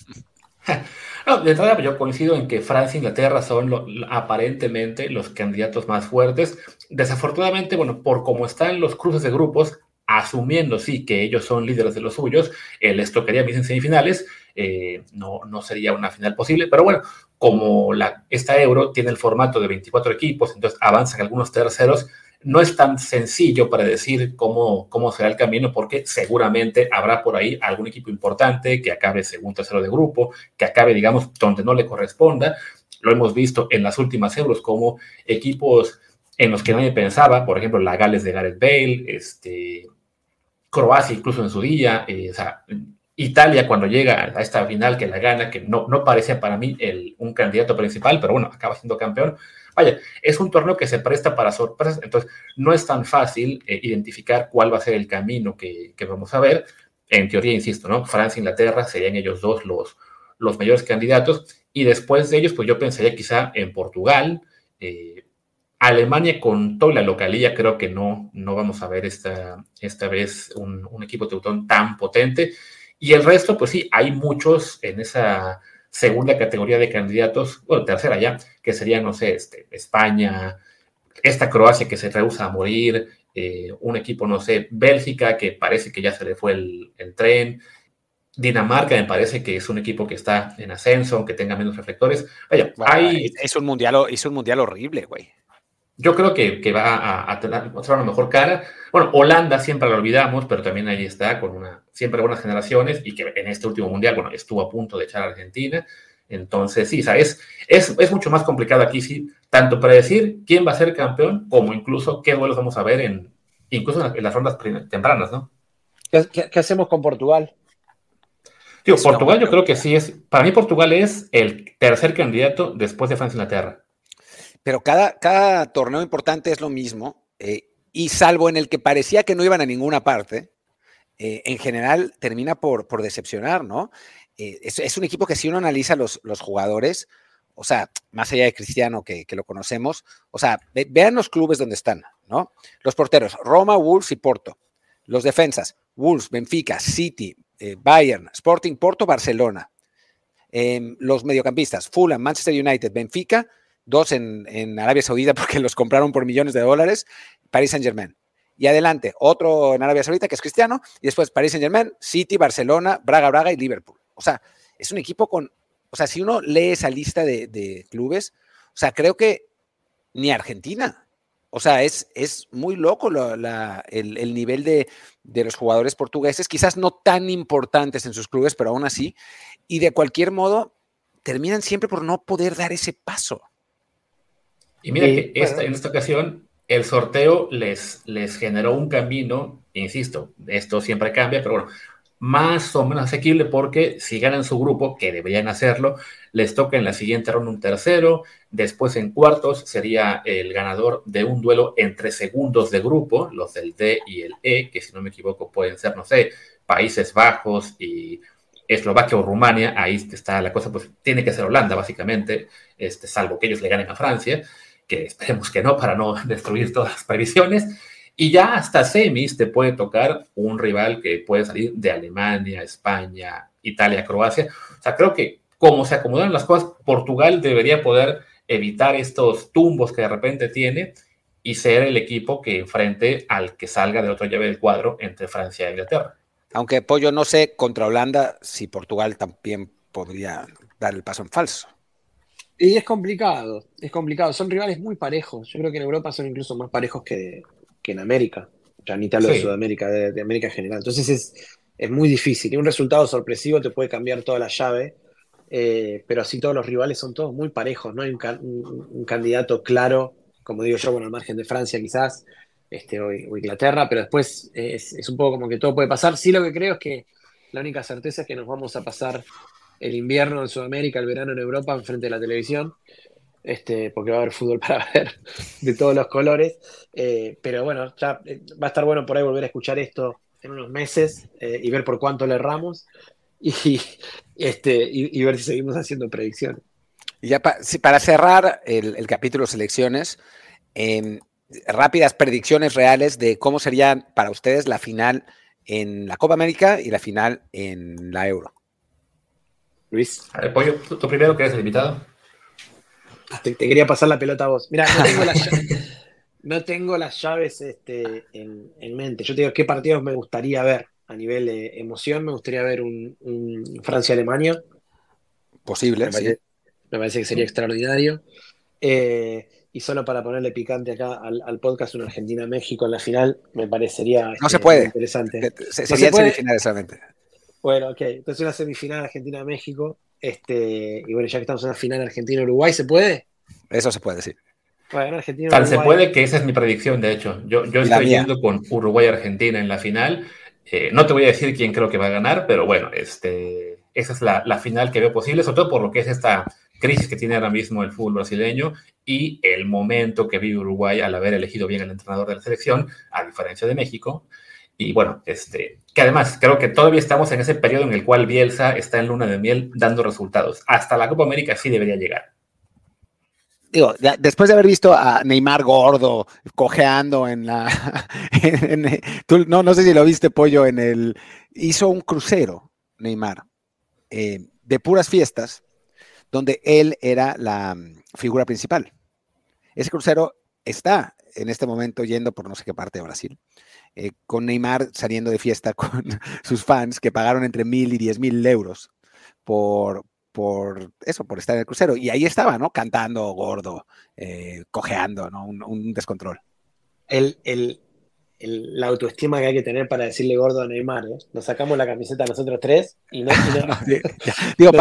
No, de entrada yo coincido en que Francia e Inglaterra son lo, aparentemente los candidatos más fuertes. Desafortunadamente, bueno, por cómo están los cruces de grupos, asumiendo sí que ellos son líderes de los suyos, eh, les tocaría mis semifinales, eh, no, no sería una final posible, pero bueno, como la, esta Euro tiene el formato de 24 equipos, entonces avanzan algunos terceros, no es tan sencillo para decir cómo, cómo será el camino, porque seguramente habrá por ahí algún equipo importante que acabe segundo, tercero de grupo, que acabe, digamos, donde no le corresponda. Lo hemos visto en las últimas Euros como equipos en los que nadie pensaba, por ejemplo, la Gales de Gareth Bale, este, Croacia incluso en su día, eh, o sea, Italia cuando llega a esta final que la gana, que no, no parece para mí el, un candidato principal, pero bueno, acaba siendo campeón. Vaya, es un torneo que se presta para sorpresas, entonces no es tan fácil eh, identificar cuál va a ser el camino que, que, vamos a ver. En teoría, insisto, ¿no? Francia e Inglaterra serían ellos dos los, los mayores candidatos, y después de ellos, pues yo pensaría quizá en Portugal, eh, Alemania con toda la localía, creo que no, no vamos a ver esta, esta vez un, equipo teutón tan potente. Y el resto, pues sí, hay muchos en esa segunda categoría de candidatos, bueno, tercera ya, que serían, no sé, este, España, esta Croacia que se rehúsa a morir, eh, un equipo, no sé, Bélgica, que parece que ya se le fue el, el tren, Dinamarca me parece que es un equipo que está en ascenso, aunque tenga menos reflectores. Vaya, bueno, hay... Es un mundial, es un mundial horrible, güey. Yo creo que, que va a, a, tener mostrar una mejor cara. Bueno, Holanda siempre la olvidamos, pero también ahí está con una siempre buenas generaciones y que en este último mundial, bueno, estuvo a punto de echar a Argentina. Entonces, sí, ¿sabes? Es, es mucho más complicado aquí, sí, tanto para decir quién va a ser campeón, como incluso qué duelos vamos a ver en, incluso en, las rondas tempranas, ¿no? ¿Qué, qué, qué hacemos con Portugal? Tío, Portugal yo creo que sí es, para mí Portugal es el tercer candidato después de Francia e Inglaterra. Pero cada, cada torneo importante es lo mismo, eh, y salvo en el que parecía que no iban a ninguna parte, eh, en general termina por, decepcionar, ¿no? Eh, es, un equipo que si uno analiza los, jugadores, o sea, más allá de Cristiano que, lo conocemos, o sea, ve, vean los clubes donde están, ¿no? Los porteros, Roma, Wolves y Porto. Los defensas, Wolves, Benfica, City, eh, Bayern, Sporting, Porto, Barcelona. Eh, los mediocampistas, Fulham, Manchester United, Benfica, dos en, en, Arabia Saudita porque los compraron por millones de dólares, Paris Saint Germain. Y adelante, otro en Arabia Saudita que es Cristiano, y después Paris Saint Germain, City, Barcelona, Braga, Braga y Liverpool. O sea, es un equipo con, o sea, si uno lee esa lista de, de clubes, o sea, creo que ni Argentina, o sea, es, es muy loco la, la, el, el, nivel de, de, los jugadores portugueses, quizás no tan importantes en sus clubes, pero aún así, y de cualquier modo, terminan siempre por no poder dar ese paso. Y mira que esta, en esta ocasión el sorteo les, les generó un camino, insisto, esto siempre cambia, pero bueno, más o menos asequible porque si ganan su grupo, que deberían hacerlo, les toca en la siguiente ronda un tercero, después en cuartos sería el ganador de un duelo entre segundos de grupo, los del D y el E, que si no me equivoco pueden ser, no sé, Países Bajos y Eslovaquia o Rumania, ahí está la cosa, pues tiene que ser Holanda básicamente, este, salvo que ellos le ganen a Francia, que esperemos que no para no destruir todas las previsiones. Y ya hasta semis te puede tocar un rival que puede salir de Alemania, España, Italia, Croacia. O sea, creo que como se acomodan las cosas, Portugal debería poder evitar estos tumbos que de repente tiene y ser el equipo que enfrente al que salga de otra llave del cuadro entre Francia e Inglaterra. Aunque Pollo no sé contra Holanda si Portugal también podría dar el paso en falso. Y es complicado, es complicado. Son rivales muy parejos. Yo creo que en Europa son incluso más parejos que, que en América. Ya ni te hablo sí. de Sudamérica, de, de, América en general. Entonces es, es muy difícil. Y un resultado sorpresivo te puede cambiar toda la llave. Eh, pero así todos los rivales son todos muy parejos. No hay un, un, un candidato claro, como digo yo, bueno, al margen de Francia quizás, este, o, o Inglaterra, pero después es, es, un poco como que todo puede pasar. Sí lo que creo es que la única certeza es que nos vamos a pasar el invierno en Sudamérica, el verano en Europa, enfrente de la televisión, este, porque va a haber fútbol para ver de todos los colores. Eh, pero bueno, ya eh, va a estar bueno por ahí volver a escuchar esto en unos meses eh, y ver por cuánto le erramos y, este, y, ver si seguimos haciendo predicciones. Y ya pa, para cerrar el, capítulo selecciones, eh, rápidas predicciones reales de cómo sería para ustedes la final en la Copa América y la final en la Euro. Luis. A ver, Pollo, tú, tú primero que eres el invitado. Te, te, quería pasar la pelota a vos. Mira, no tengo no las llaves este, en, mente. Yo te digo qué partidos me gustaría ver a nivel de emoción. Me gustaría ver un, Francia-Alemania. Posible, me parece, me parece que sería extraordinario. Eh, y solo para ponerle picante acá al, podcast, una Argentina-México en la final, me parecería no se puede. interesante. sería semifinales solamente. Bueno, ok. Entonces una semifinal Argentina-México. Este, y bueno, ya que estamos en la final Argentina-Uruguay, ¿se puede? Eso se puede, sí. Bueno, Argentina, Tal se puede que esa es mi predicción, de hecho. Yo, yo estoy yendo con Uruguay-Argentina en la final. Eh, no te voy a decir quién creo que va a ganar, pero bueno, este, esa es la, la, final que veo posible, sobre todo por lo que es esta crisis que tiene ahora mismo el fútbol brasileño y el momento que vive Uruguay al haber elegido bien el entrenador de la selección, a diferencia de México. Y bueno, este, que además creo que todavía estamos en ese periodo en el cual Bielsa está en luna de miel dando resultados. Hasta la Copa América sí debería llegar. Digo, después de haber visto a Neymar gordo, cojeando en la... no, no sé si lo viste, Pollo, en el... Hizo un crucero, Neymar, eh, de puras fiestas, donde él era la mm, figura principal. Ese crucero está en este momento yendo por no sé qué parte de Brasil, eh, con Neymar saliendo de fiesta con sus fans que pagaron entre mil y diez mil euros por, por eso, por estar en el crucero. Y ahí estaba, ¿no? Cantando gordo, eh, cojeando, ¿no? Un, descontrol. El, el, la autoestima que hay que tener para decirle gordo a Neymar, ¿eh? Nos sacamos la camiseta nosotros tres y no... digo,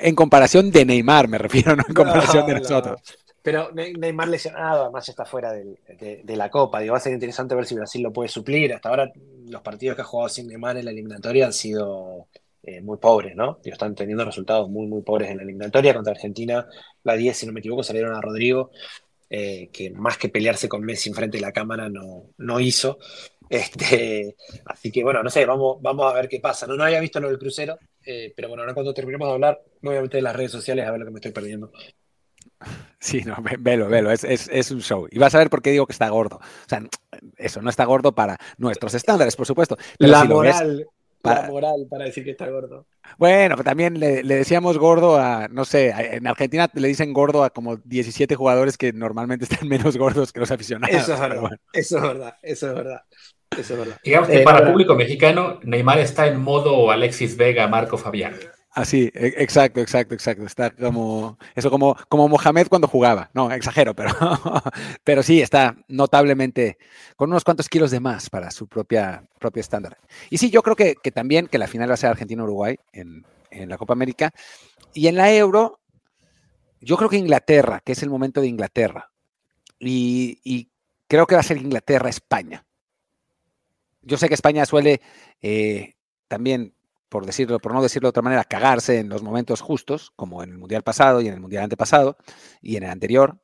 en, comparación de Neymar me refiero, no en comparación de nosotros. Pero Neymar lesionado, además está fuera de, la Copa. Digo, va a ser interesante ver si Brasil lo puede suplir. Hasta ahora los partidos que ha jugado sin Neymar en la eliminatoria han sido eh, muy pobres, ¿no? Digo, están teniendo resultados muy, muy pobres en la eliminatoria. Contra Argentina, la 10, si no me equivoco, salieron a Rodrigo, eh, que más que pelearse con Messi enfrente de la cámara no, no hizo. Este, así que bueno, no sé, vamos, vamos a ver qué pasa. No, no había visto lo del crucero, eh, pero bueno, ahora cuando terminemos de hablar, voy a en las redes sociales a ver lo que me estoy perdiendo. Sí, no, velo, velo, es, un show. Y vas a ver por qué digo que está gordo. O sea, eso no está gordo para nuestros estándares, por supuesto. la moral, para... moral para decir que está gordo. Bueno, también le, decíamos gordo a, no sé, en Argentina le dicen gordo a como 17 jugadores que normalmente están menos gordos que los aficionados. Eso es verdad, eso es verdad, eso es verdad. Eso es verdad. Digamos que eh, para el público mexicano, Neymar está en modo Alexis Vega, Marco Fabián. Así, e, exacto, exacto, exacto. Está como, eso como, como Mohamed cuando jugaba. No, exagero, pero, pero sí, está notablemente con unos cuantos kilos de más para su propia, propio estándar. Y sí, yo creo que, también que la final va a ser Argentina-Uruguay en, la Copa América. Y en la Euro, yo creo que Inglaterra, que es el momento de Inglaterra. Y, creo que va a ser Inglaterra-España. Yo sé que España suele eh, también por decirlo, por no decirlo de otra manera, cagarse en los momentos justos, como en el Mundial pasado y en el Mundial antepasado y en el anterior.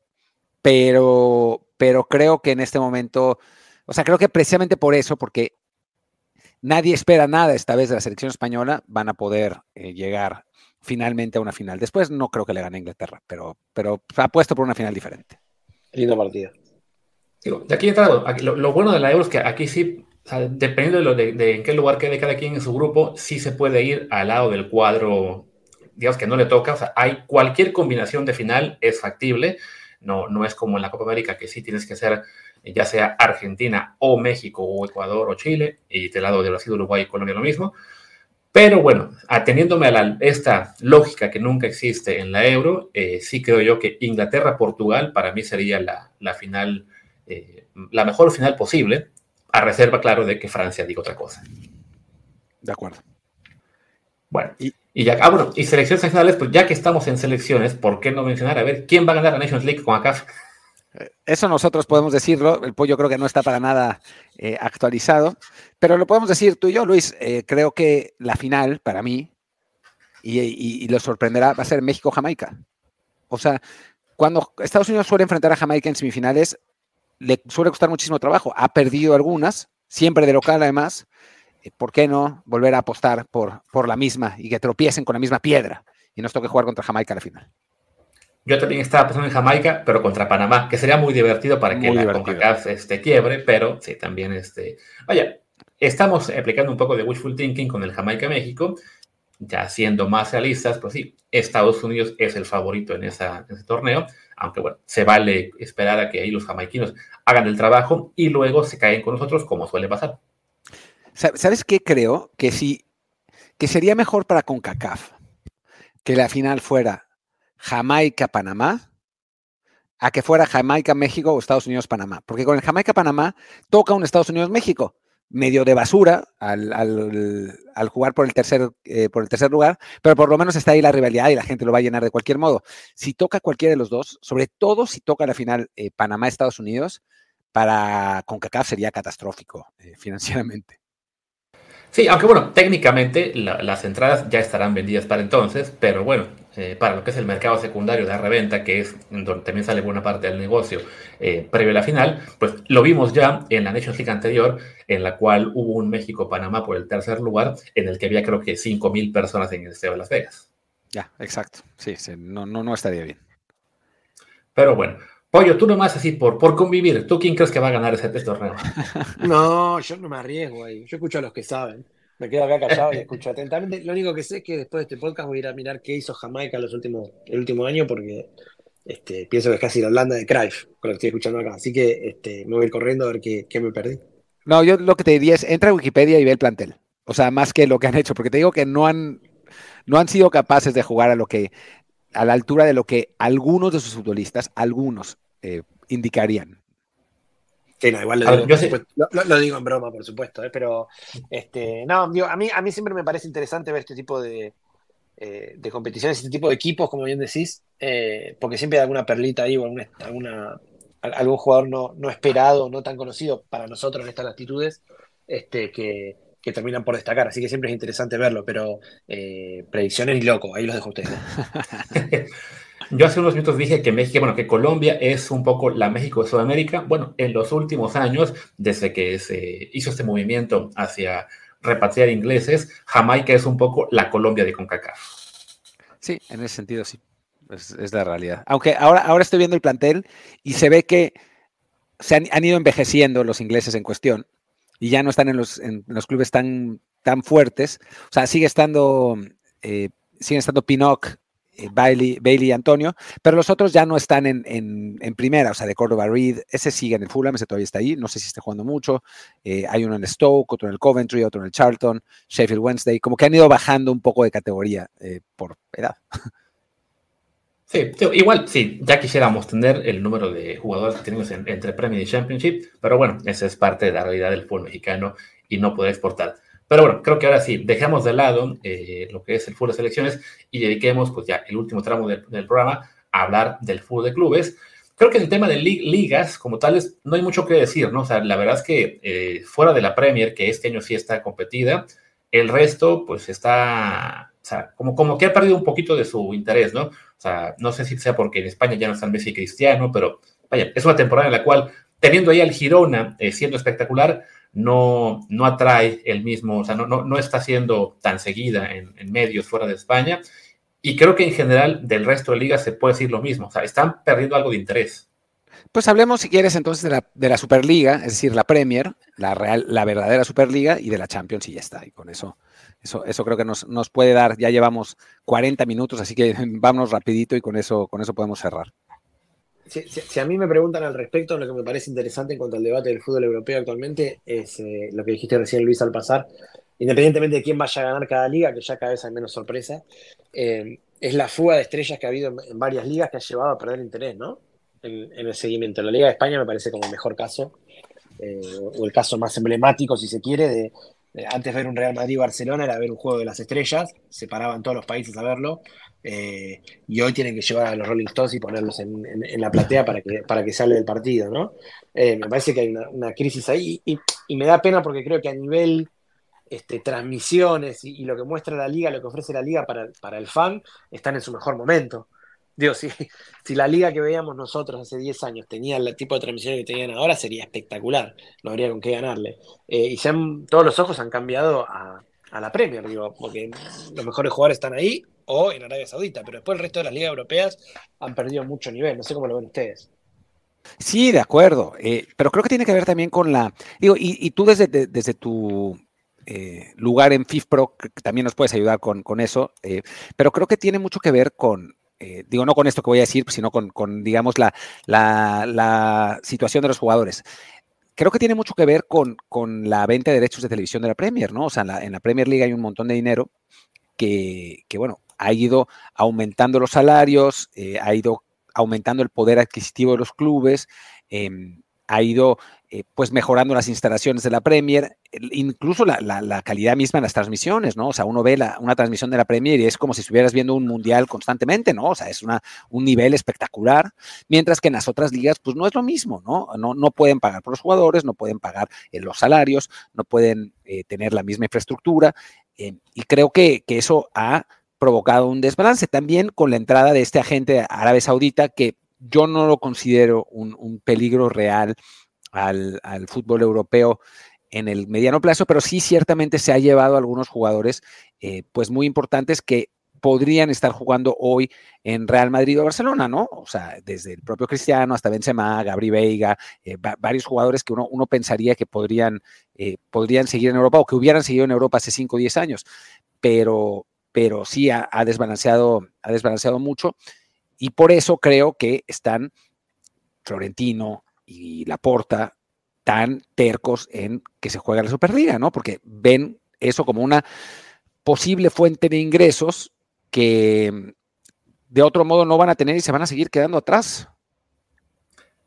Pero, pero creo que en este momento, o sea, creo que precisamente por eso, porque nadie espera nada esta vez de la selección española, van a poder eh, llegar finalmente a una final. Después no creo que le gane a Inglaterra, pero, pero apuesto por una final diferente. Lindo partido. Digo, de aquí entrado, lo, lo, bueno de la Euro es que aquí sí dependiendo de, lo de, en qué lugar quede cada quien en su grupo, sí se puede ir al lado del cuadro, digamos que no le toca. O sea, hay cualquier combinación de final es factible. No, no es como en la Copa América que sí tienes que ser ya sea Argentina o México o Ecuador o Chile, y del lado de Brasil, Uruguay y Colombia lo mismo. Pero bueno, ateniéndome a esta lógica que nunca existe en la Euro, eh, sí creo yo que Inglaterra-Portugal para mí sería la, la final, eh, la mejor final posible a reserva, claro, de que Francia diga otra cosa. De acuerdo. Bueno, y, ya, ah, bueno, y selecciones nacionales, pues ya que estamos en selecciones, ¿por qué no mencionar? A ver, ¿quién va a ganar la Nations League con ACAF? Eh, eso nosotros podemos decirlo, el pollo creo que no está para nada eh, actualizado, pero lo podemos decir tú y yo, Luis. Eh, creo que la final, para mí, y, y, lo sorprenderá, va a ser México-Jamaica. O sea, cuando Estados Unidos suele enfrentar a Jamaica en semifinales, le suele costar muchísimo trabajo. Ha perdido algunas, siempre de local además. Eh, ¿Por qué no volver a apostar por, por la misma y que tropiecen con la misma piedra y nos toque jugar contra Jamaica a la final? Yo también estaba pensando en Jamaica, pero contra Panamá, que sería muy divertido para que la CONCACAF este, quiebre, pero sí, también este... Vaya, estamos aplicando un poco de wishful thinking con el Jamaica-México. ya siendo más realistas, pues sí, Estados Unidos es el favorito en, esa, ese torneo, aunque bueno, se vale esperar a que ahí los jamaiquinos hagan el trabajo y luego se caen con nosotros, como suele pasar. ¿Sabes qué creo? Que sí, que sería mejor para CONCACAF que la final fuera Jamaica-Panamá a que fuera Jamaica-México o Estados Unidos-Panamá. Porque con el Jamaica-Panamá toca un Estados Unidos-México medio de basura al, jugar por el, tercer, eh, por el tercer lugar, pero por lo menos está ahí la rivalidad y la gente lo va a llenar de cualquier modo. Si toca cualquiera de los dos, sobre todo si toca la final eh, Panamá-Estados Unidos, para CONCACAF sería catastrófico eh, financieramente. Sí, aunque bueno, técnicamente las entradas ya estarán vendidas para entonces, pero bueno, eh, para lo que es el mercado secundario de reventa, que es donde también sale buena parte del negocio eh, previo a la final, pues lo vimos ya en la Nations League anterior, en la cual hubo un México-Panamá por el tercer lugar, en el que había creo que 5.000 personas en el Estadio de Las Vegas. Ya, exacto. Sí, no, no, no estaría bien. Pero bueno, Pollo, tú nomás así por, por convivir, ¿tú quién crees que va a ganar ese torneo? No, yo no me arriesgo ahí. Yo escucho a los que saben. Me quedo acá callado y escucho atentamente. Lo único que sé es que después de este podcast voy a ir a mirar qué hizo Jamaica los últimos, el último año porque este, pienso que es casi la Holanda de Cruyff con lo que estoy escuchando acá. Así que este, me voy a ir corriendo a ver qué, qué me perdí. No, yo lo que te diría es entra a Wikipedia y ve el plantel. O sea, más que lo que han hecho, porque te digo que no han, no han sido capaces de jugar a lo que a la altura de lo que algunos de sus futbolistas, algunos, eh, indicarían. Sí, no, igual lo digo, lo, digo, en broma, por supuesto, eh, pero este, no, a, mí, a mí siempre me parece interesante ver este tipo de, eh, de competiciones, este tipo de equipos, como bien decís, porque siempre hay alguna perlita ahí o alguna, algún jugador no, no, esperado, no tan conocido para nosotros en estas latitudes, este, que, que terminan por destacar. Así que siempre es interesante verlo, pero predicciones y loco, ahí los dejo a ustedes. Yo hace unos minutos dije que México, bueno, que Colombia es un poco la México de Sudamérica. Bueno, en los últimos años, desde que se hizo este movimiento hacia repatriar ingleses, Jamaica es un poco la Colombia de CONCACAF. Sí, en ese sentido sí. Es, la realidad. Aunque ahora, ahora estoy viendo el plantel y se ve que se han, ido envejeciendo los ingleses en cuestión y ya no están en los, en los clubes tan, tan fuertes. O sea, sigue estando, eh, sigue estando Pinoc eh, Bailey, Bailey, y Antonio, pero los otros ya no están en, primera, o sea, de Córdoba Reed, ese sigue en el Fulham, ese todavía está ahí, no sé si está jugando mucho, eh, hay uno en Stoke, otro en el Coventry, otro en el Charlton, Sheffield Wednesday, como que han ido bajando un poco de categoría eh, por edad. Sí, igual, sí, ya quisiéramos tener el número de jugadores que tenemos entre Premier y Championship, pero bueno, esa es parte de la realidad del fútbol mexicano y no poder exportar. Pero bueno, creo que ahora sí, dejamos de lado eh, lo que es el fútbol de selecciones y dediquemos pues ya el último tramo del, programa a hablar del fútbol de clubes. Creo que en el tema de ligas como tales no hay mucho que decir, ¿no? O sea, la verdad es que eh, fuera de la Premier, que este año sí está competida, el resto pues está, o sea, como, como que ha perdido un poquito de su interés, ¿no? O sea, no sé si sea porque en España ya no están Messi y Cristiano, pero vaya, es una temporada en la cual, teniendo ahí al Girona eh, siendo espectacular, no, no atrae el mismo, o sea, no, no, está siendo tan seguida en, medios fuera de España. Y creo que en general del resto de ligas se puede decir lo mismo, o sea, están perdiendo algo de interés. Pues hablemos, si quieres, entonces de la, de la Superliga, es decir, la Premier, la, real, la verdadera Superliga, y de la Champions, y ya está. Y con eso, eso, eso creo que nos, nos puede dar, ya llevamos 40 minutos, así que vámonos rapidito y con eso, con eso podemos cerrar si, a mí me preguntan al respecto, lo que me parece interesante en cuanto al debate del fútbol europeo actualmente es eh, lo que dijiste recién, Luis, al pasar, independientemente de quién vaya a ganar cada liga, que ya cada vez hay menos sorpresa, eh, es la fuga de estrellas que ha habido en, varias ligas que ha llevado a perder interés, ¿no? En, el seguimiento. La Liga de España me parece como el mejor caso, eh, o el caso más emblemático, si se quiere, de, antes de ver un Real Madrid-Barcelona era ver un juego de las estrellas, se paraban todos los países a verlo, eh, y hoy tienen que llevar a los Rolling Stones y ponerlos en, la platea para que, para que del partido, ¿no? Eh, me parece que hay una, crisis ahí y, me da pena porque creo que a nivel este, transmisiones y, lo que muestra la liga, lo que ofrece la liga para, para el fan, están en su mejor momento. Si, si la liga que veíamos nosotros hace 10 años tenía el tipo de transmisión que tenían ahora, sería espectacular, no habría con qué ganarle. Eh, y todos los ojos han cambiado a, a la Premier, digo, porque los mejores jugadores están ahí o en Arabia Saudita, pero después el resto de las ligas europeas han perdido mucho nivel, no sé cómo lo ven ustedes. Sí, de acuerdo, eh, pero creo que tiene que ver también con la, digo, y, tú desde, desde tu eh, lugar en FIFPro, también nos puedes ayudar con, eso, eh, pero creo que tiene mucho que ver con, eh, digo, no con esto que voy a decir, sino con, digamos, la, la, situación de los jugadores. Creo que tiene mucho que ver con, con, la venta de derechos de televisión de la Premier, ¿no? O sea, en la, en la Premier League hay un montón de dinero que, que bueno, ha ido aumentando los salarios, ha ido aumentando el poder adquisitivo de los clubes, em, ha ido eh, pues mejorando las instalaciones de la Premier, incluso la, calidad misma de las transmisiones, ¿no? O sea, uno ve una transmisión de la Premier y es como si estuvieras viendo un mundial constantemente, ¿no? O sea, es una, un nivel espectacular, mientras que en las otras ligas, pues no es lo mismo, ¿no? No, no pueden pagar por los jugadores, no pueden pagar eh, los salarios, no pueden eh, tener la misma infraestructura, y creo que, que eso ha provocado un desbalance. También con la entrada de este agente árabe saudita que yo no lo considero un, peligro real al, fútbol europeo en el mediano plazo, pero sí ciertamente se ha llevado a algunos jugadores eh, pues muy importantes que podrían estar jugando hoy en Real Madrid o Barcelona, ¿no? O sea, desde el propio Cristiano hasta Benzema, Gabri Veiga, eh, varios jugadores que uno, uno pensaría que podrían, eh, podrían seguir en Europa o que hubieran seguido en Europa hace 5 o 10 años, pero, pero sí ha, desbalanceado, ha desbalanceado mucho. Y por eso creo que están Florentino y Laporta tan tercos en que se juegue la Superliga, ¿no? Porque ven eso como una posible fuente de ingresos que de otro modo no van a tener y se van a seguir quedando atrás.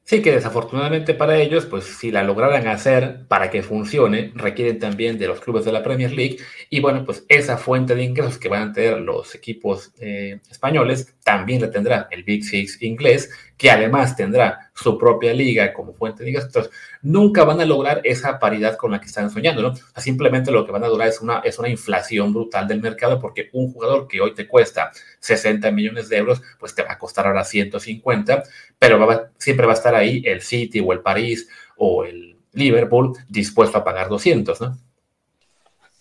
Sí, que desafortunadamente para ellos, pues si la lograran hacer para que funcione, requieren también de los clubes de la Premier League. Y bueno, pues esa fuente de ingresos que van a tener los equipos eh, españoles, también la tendrá el Big Six inglés, que además tendrá su propia liga como fuente de ingresos. Entonces, nunca van a lograr esa paridad con la que están soñando, ¿no? simplemente lo que van a durar es una, es una inflación brutal del mercado, porque un jugador que hoy te cuesta 60 millones de euros, pues te va a costar ahora 150, pero siempre va a estar ahí el City o el París o el Liverpool dispuesto a pagar 200, ¿no?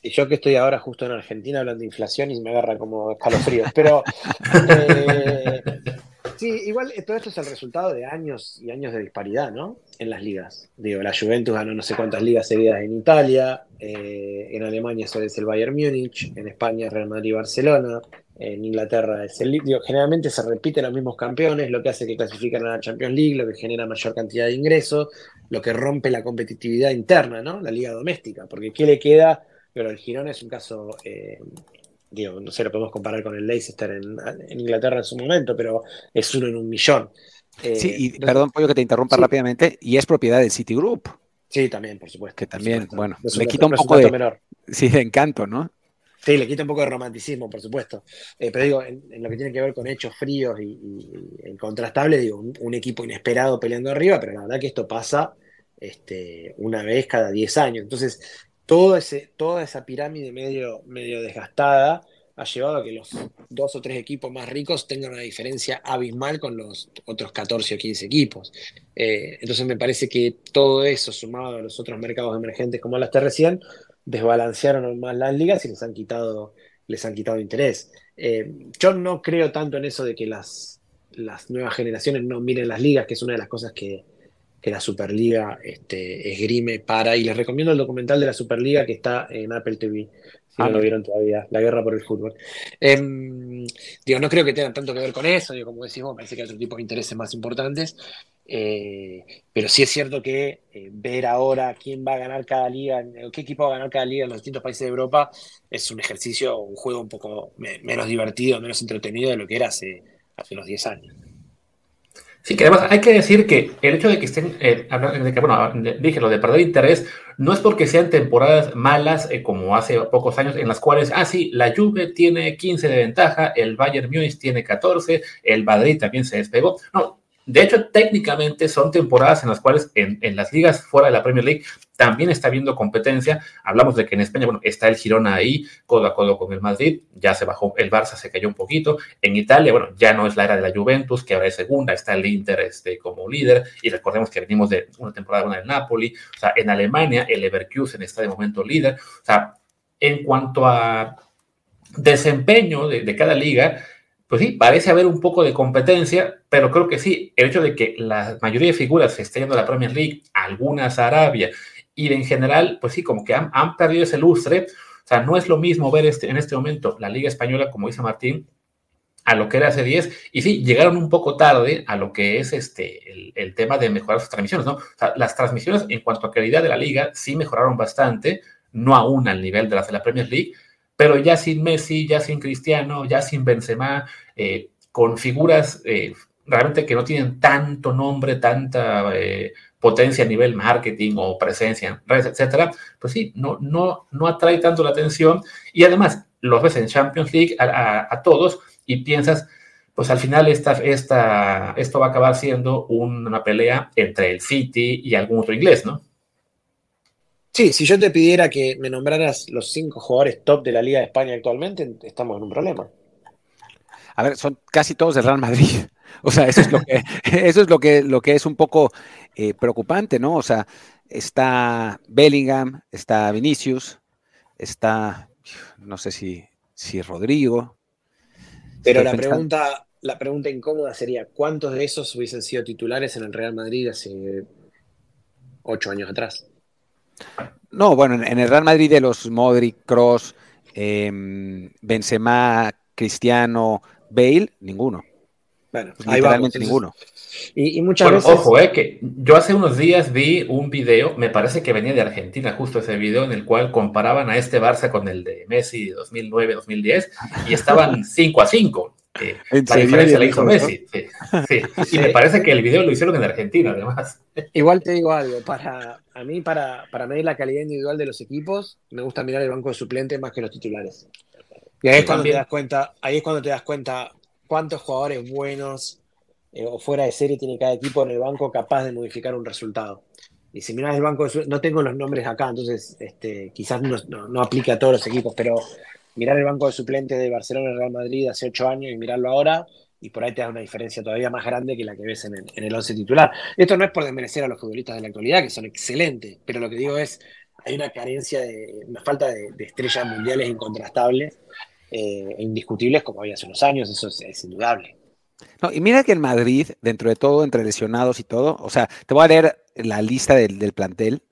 Y yo que estoy ahora justo en Argentina hablando de inflación y me agarra como escalofríos, pero eh, sí, igual eh, todo esto es el resultado de años y años de disparidad, ¿no? En las ligas. Digo, la Juventus ganó no sé cuántas ligas seguidas en Italia, eh, en Alemania eso es el Bayern Múnich, en España Real Madrid y Barcelona, en Inglaterra es el generalmente se repiten los mismos campeones, lo que hace que clasifican a la Champions League, lo que genera mayor cantidad de ingresos, lo que rompe la competitividad interna, ¿no? La liga doméstica, porque ¿qué le queda? Pero el Girona es un caso, eh, digo, no sé, lo podemos comparar con el Leicester en, en, Inglaterra en su momento, pero es uno en un millón. Eh, sí, y perdón, Pollo, que te interrumpa rápidamente, y es propiedad del Citigroup. Sí, también, por supuesto. Que también, bueno, le quita un poco de, sí, de encanto, ¿no? Sí, le quita un poco de romanticismo, por supuesto. Eh, pero digo, en, lo que tiene que ver con hechos fríos y, y, incontrastables, digo, un, equipo inesperado peleando arriba, pero la verdad que esto pasa este, una vez cada 10 años. Entonces, todo ese, toda esa pirámide medio, medio desgastada ha llevado a que los dos o tres equipos más ricos tengan una diferencia abismal con los otros 14 o 15 equipos. Eh, entonces me parece que todo eso, sumado a los otros mercados emergentes como las recién, desbalancearon más las ligas y les han quitado, les han quitado interés. Eh, yo no creo tanto en eso de que las, las nuevas generaciones no miren las ligas, que es una de las cosas que, la Superliga este, esgrime para. Y les recomiendo el documental de la Superliga que está en Apple TV, si no lo vieron todavía, La Guerra por el Fútbol. Em, digo, no creo que tengan tanto que ver con eso, digo, como decimos, parece que hay otro tipo de intereses más importantes. Eh, pero sí es cierto que eh, ver ahora quién va a ganar cada liga, qué equipo va a ganar cada liga en los distintos países de Europa, es un ejercicio, un juego un poco menos divertido, menos entretenido de lo que era hace, hace unos 10 años. Sí, que además hay que decir que el hecho de que estén, eh, de que, bueno, dije lo de perder interés, no es porque sean temporadas malas como hace pocos años en las cuales, ah, sí, la Juve tiene 15 de ventaja, el Bayern Múnich tiene 14, el Madrid también se despegó. No, de hecho, técnicamente son temporadas en las cuales en, las ligas fuera de la Premier League también está habiendo competencia. Hablamos de que en España, bueno, está el Girona ahí, codo a codo con el Madrid, ya se bajó, el Barça se cayó un poquito. En Italia, bueno, ya no es la era de la Juventus, que ahora es segunda, está el Inter este, como líder, y recordemos que venimos de una temporada buena del Napoli. O sea, en Alemania, el Leverkusen está de momento líder. O sea, en cuanto a desempeño de, de cada liga, pues sí, parece haber un poco de competencia, pero creo que sí, el hecho de que la mayoría de figuras se estén yendo a la Premier League, algunas a Arabia, y en general, pues sí, como que han, han perdido ese lustre. O sea, no es lo mismo ver este, en este momento la Liga Española, como dice Martín, a lo que era hace 10, y sí, llegaron un poco tarde a lo que es este, el, el tema de mejorar sus transmisiones, ¿no? O sea, las transmisiones en cuanto a calidad de la liga sí mejoraron bastante, no aún al nivel de las de la Premier League, pero ya sin Messi, ya sin Cristiano, ya sin Benzema, eh, con figuras eh, realmente que no tienen tanto nombre, tanta eh, potencia a nivel marketing o presencia en redes, etcétera, pues sí, no, no, no atrae tanto la atención y además los ves en Champions League a, a, todos y piensas, pues al final esta, esta, esto va a acabar siendo una pelea entre el City y algún otro inglés, ¿no? Sí, si yo te pidiera que me nombraras los cinco jugadores top de la Liga de España actualmente, estamos en un problema. A ver, son casi todos del Real Madrid. O sea, eso es lo que, eso es lo que, lo que es un poco eh, preocupante, ¿no? O sea, está Bellingham, está Vinicius, está, no sé si, si Rodrigo. Pero la pregunta, la pregunta incómoda sería, ¿cuántos de esos hubiesen sido titulares en el Real Madrid hace ocho años atrás? No, bueno, en el Real Madrid de los Modric, Cross, eh, Benzema, Cristiano, Bale, ninguno. Bueno, ahí vamos. ninguno. Y, y muchas Bueno, veces. ojo, eh, que yo hace unos días vi un video, me parece que venía de Argentina, justo ese video en el cual comparaban a este Barça con el de Messi de 2009-2010 y estaban 5 a 5. Eh, ¿En la diferencia la ¿Y hizo eso, Messi. Sí, sí. Y me parece que el video lo hicieron en Argentina, además. Igual te digo algo, para a mí, para, para medir la calidad individual de los equipos, me gusta mirar el banco de suplentes más que los titulares. Y ahí es cuando te das cuenta, ahí es cuando te das cuenta cuántos jugadores buenos eh, o fuera de serie tiene cada equipo en el banco capaz de modificar un resultado. Y si miras el banco no tengo los nombres acá, entonces este, quizás no, no, no aplica a todos los equipos, pero mirar el banco de suplentes de Barcelona y Real Madrid hace ocho años y mirarlo ahora, y por ahí te da una diferencia todavía más grande que la que ves en el, en el once titular. Esto no es por desmerecer a los futbolistas de la actualidad, que son excelentes, pero lo que digo es, hay una carencia, de, una falta de, de estrellas mundiales incontrastables eh, e indiscutibles como había hace unos años, eso es, indudable. No, y mira que en Madrid, dentro de todo, entre lesionados y todo, o sea, te voy a leer la lista del, plantel.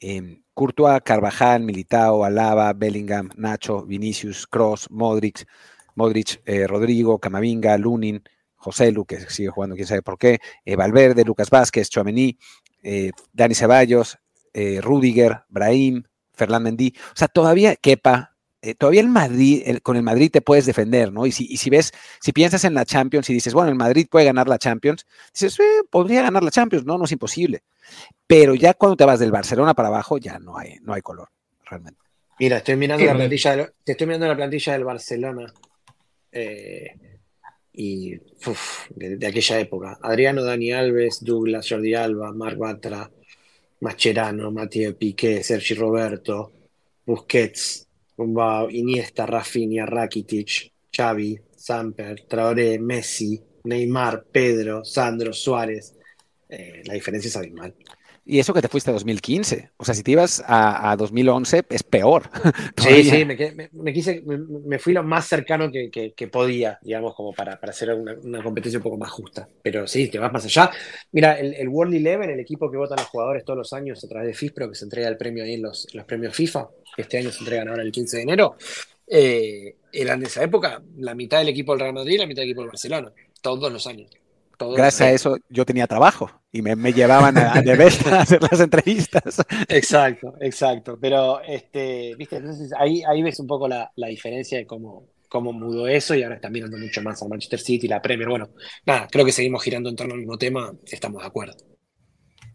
Eh, Courtois, Carvajal, Militao, Alaba, Bellingham, Nacho, Vinicius, Cross, Modric, Modric, eh, Rodrigo, Camavinga, Lunin, José Lu, que sigue jugando quién sabe por qué, eh, Valverde, Lucas Vázquez, Chouameni, Dani Ceballos, Rudiger, Brahim, Ferland Mendy. O sea, todavía Kepa, eh, todavía el Madrid, el- con el Madrid te puedes defender, ¿no? Y si, y si ves, si piensas en la Champions y dices, bueno, el Madrid puede ganar la Champions, dices, eh, podría ganar la Champions, no, no es imposible. Pero ya cuando te vas del Barcelona para abajo, ya no hay, no hay color, realmente. Mira, estoy mirando Sí, la plantilla del- te estoy mirando la plantilla del Barcelona eh, y uf, de, de aquella época. Adriano, Dani Alves, Douglas, Jordi Alba, Marc Batra, Mascherano, Matías Piqué, Sergi Roberto, Busquets, Iniesta, Rafinha, Rakitic, Xavi, Samper, Traoré, Messi, Neymar, Pedro, Sandro, Suárez. Eh, la diferencia es abismal. Y eso que te fuiste a 2015. O sea, si te ibas a, a 2011, es peor. Sí, sí, me, me- me quise, me, me fui lo más cercano que, que- que podía, digamos, como para, para hacer una, una competencia un poco más justa. Pero sí, te vas más allá. Mira, el, el World Eleven, el equipo que votan los jugadores todos los años a través de FIFPRO, que se entrega el premio ahí en los, los premios FIFA, que este año se entregan ahora el 15 de enero, eh, eran de esa época la mitad del equipo del Real Madrid y la mitad del equipo del Barcelona, todos los años. Gracias a eso yo tenía trabajo y me, me llevaban a, a a hacer las entrevistas. Exacto, exacto. Pero, este, viste, entonces ahí, ahí ves un poco la, la diferencia de cómo, cómo mudó eso y ahora están mirando mucho más al Manchester City, la Premier. Bueno, nada, creo que seguimos girando en torno al mismo tema, estamos de acuerdo.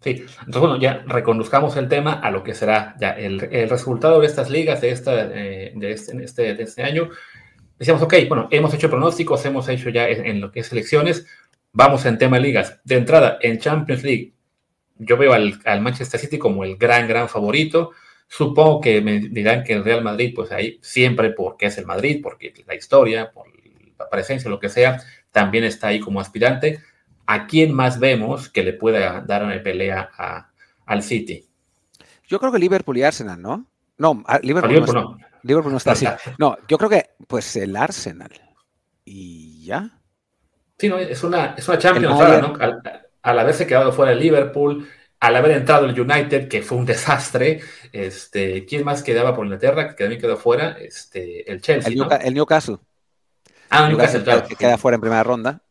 Sí, entonces bueno, ya reconduzcamos el tema a lo que será ya el, el resultado de estas ligas de, esta, eh, de, este, de este- de este año. Decíamos, ok, bueno, hemos hecho pronósticos, hemos hecho ya en, en lo que es selecciones, vamos en tema ligas. De entrada, en Champions League, yo veo al, al Manchester City como el gran, gran favorito. Supongo que me dirán que el Real Madrid, pues ahí siempre porque es el Madrid, porque la historia, por la presencia, lo que sea, también está ahí como aspirante. ¿A quién más vemos que le pueda dar una pelea a- al City? Yo creo que Liverpool y Arsenal, ¿no? No, Liverpool, Liverpool no, Liverpool no está No así. está. No, yo creo que pues el Arsenal. Y ya. Sí, no, es una, es una Champions El ahora. ¿no? Al, al haberse quedado fuera el Liverpool, al haber entrado el United, que fue un desastre, este, ¿quién más quedaba por Inglaterra? Que también quedó fuera, este, el Chelsea. El, el Newcastle. Ah, Newcastle, claro. Que queda fuera en primera ronda.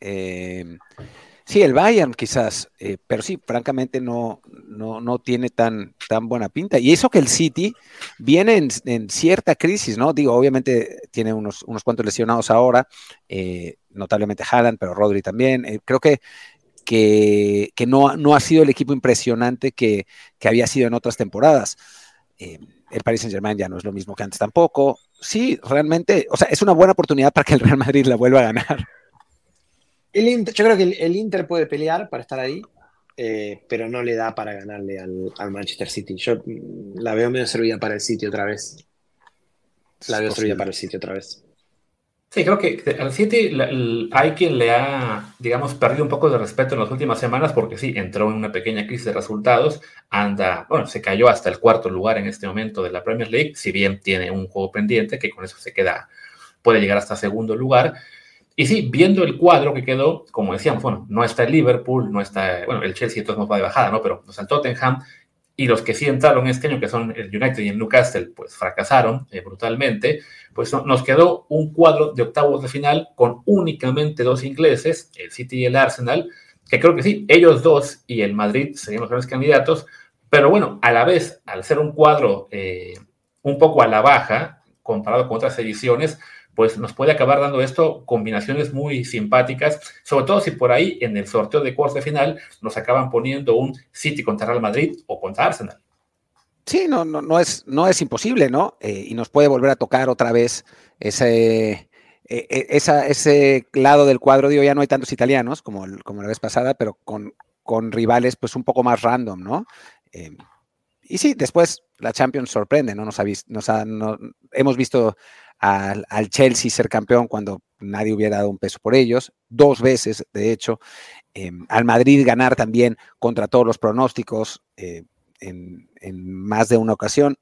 Eh, sí, el Bayern quizás, eh, pero sí, francamente no, no, no, tiene tan, tan buena pinta. Y eso que el City viene en, cierta crisis, ¿no? Digo, obviamente tiene unos, unos cuantos lesionados ahora, eh, notablemente Haaland, pero Rodri también. creo que que, no, no, ha sido el equipo impresionante que, había sido en otras temporadas. Eh, el Paris Saint Germain ya no es lo mismo que antes tampoco. Sí, realmente, o sea, es una buena oportunidad para que el Real Madrid la vuelva a ganar. El yo creo que el, Inter puede pelear para estar ahí, eh, pero no le da para ganarle al, al, Manchester City. Yo mm, la veo medio servida para el City otra vez. La veo servida para el City otra vez. Sí, creo que al City hay quien le ha, digamos, perdido un poco de respeto en las últimas semanas porque sí, entró en una pequeña crisis de resultados, anda, bueno, se cayó hasta el cuarto lugar en este momento de la Premier League, si bien tiene un juego pendiente que con eso se queda, puede llegar hasta segundo lugar. Y sí, viendo el cuadro que quedó, como decíamos, bueno, no está el Liverpool, no está, bueno, el Chelsea entonces nos va de bajada, ¿no? Pero no está el Tottenham, y los que sí entraron este año, que son el United y el Newcastle, pues fracasaron eh, brutalmente, pues nos quedó un cuadro de octavos de final con únicamente dos ingleses, el City y el Arsenal, que creo que sí, ellos dos y el Madrid serían los grandes candidatos, pero bueno, a la vez, al ser un cuadro eh, un poco a la baja, comparado con otras ediciones, pues nos puede acabar dando esto combinaciones muy simpáticas, sobre todo si por ahí en el sorteo de cuartos de final nos acaban poniendo un City contra Real Madrid o contra Arsenal. Sí, no, no, no, es, no es imposible, ¿no? Eh, y nos puede volver a tocar otra vez ese, e, e, ese lado del cuadro, digo, ya no hay tantos italianos como, como la vez pasada, pero con, con rivales pues un poco más random, ¿no? Eh, y sí, después la Champions sorprende, ¿no? Nos ha nos ha, hemos visto al, Chelsea ser campeón cuando nadie hubiera dado un peso por ellos, dos veces, de hecho, em, al Madrid ganar también contra todos los pronósticos eh, en, más de una ocasión.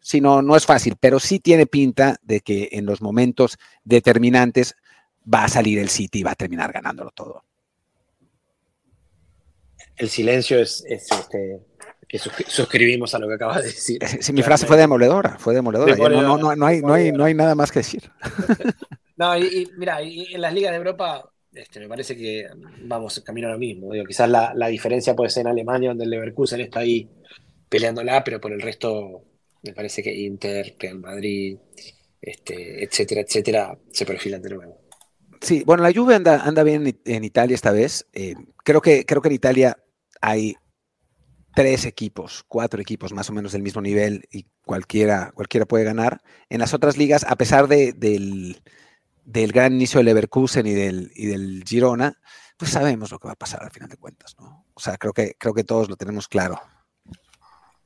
Si no, no es fácil, pero sí tiene pinta de que en los momentos determinantes va a salir el City y va a terminar ganándolo todo. El silencio es, este, que suscribimos a lo que acabas de decir. Sí, mi frase fue demoledora, fue demoledora. no, no, no, hay, no, hay, no hay nada más que decir. no, y, mira, en las ligas de Europa este, me parece que vamos camino a lo mismo. Digo, quizás la, la, diferencia puede ser en Alemania, donde el Leverkusen está ahí peleándola, pero por el resto me parece que Inter, Real Madrid, este, etcétera, etcétera, se perfilan de nuevo. Sí, bueno, la Juve anda, anda bien en Italia esta vez. Eh, creo, que, creo que en Italia hay tres equipos, cuatro equipos más o menos del mismo nivel y cualquiera, cualquiera puede ganar. En las otras ligas, a pesar de, del, gran inicio del Leverkusen y del, y del Girona, pues sabemos lo que va a pasar al final de cuentas, ¿no? O sea, creo que, creo que todos lo tenemos claro.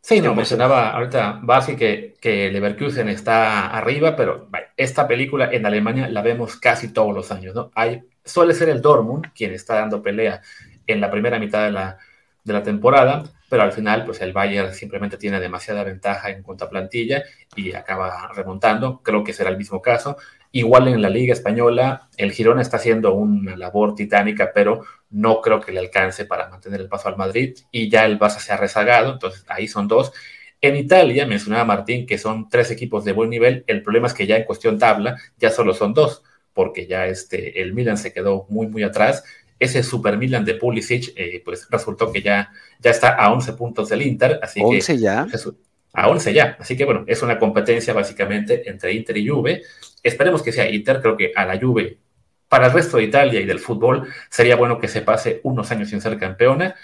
Sí, no, mencionaba ahorita Basi que, que Leverkusen está arriba, pero esta película en Alemania la vemos casi todos los años, ¿no? Hay, suele ser el Dortmund quien está dando pelea en la primera mitad de la, de la temporada, pero al final pues el Bayern simplemente tiene demasiada ventaja en cuanto a plantilla y acaba remontando, creo que será el mismo caso. Igual en la Liga Española, el Girona está haciendo una labor titánica, pero no creo que le alcance para mantener el paso al Madrid y ya el Barça se ha rezagado, entonces ahí son dos. En Italia, mencionaba Martín que son tres equipos de buen nivel, el problema es que ya en cuestión tabla ya solo son dos, porque ya este, el Milan se quedó muy, muy atrás ese Super Milan de Pulisic, eh, pues resultó que ya, ya está a 11 puntos del Inter. Así 11 ya. a 11 ya. Así que bueno, es una competencia básicamente entre Inter y Juve. Esperemos que sea Inter, creo que a la Juve, para el resto de Italia y del fútbol, sería bueno que se pase unos años sin ser campeona.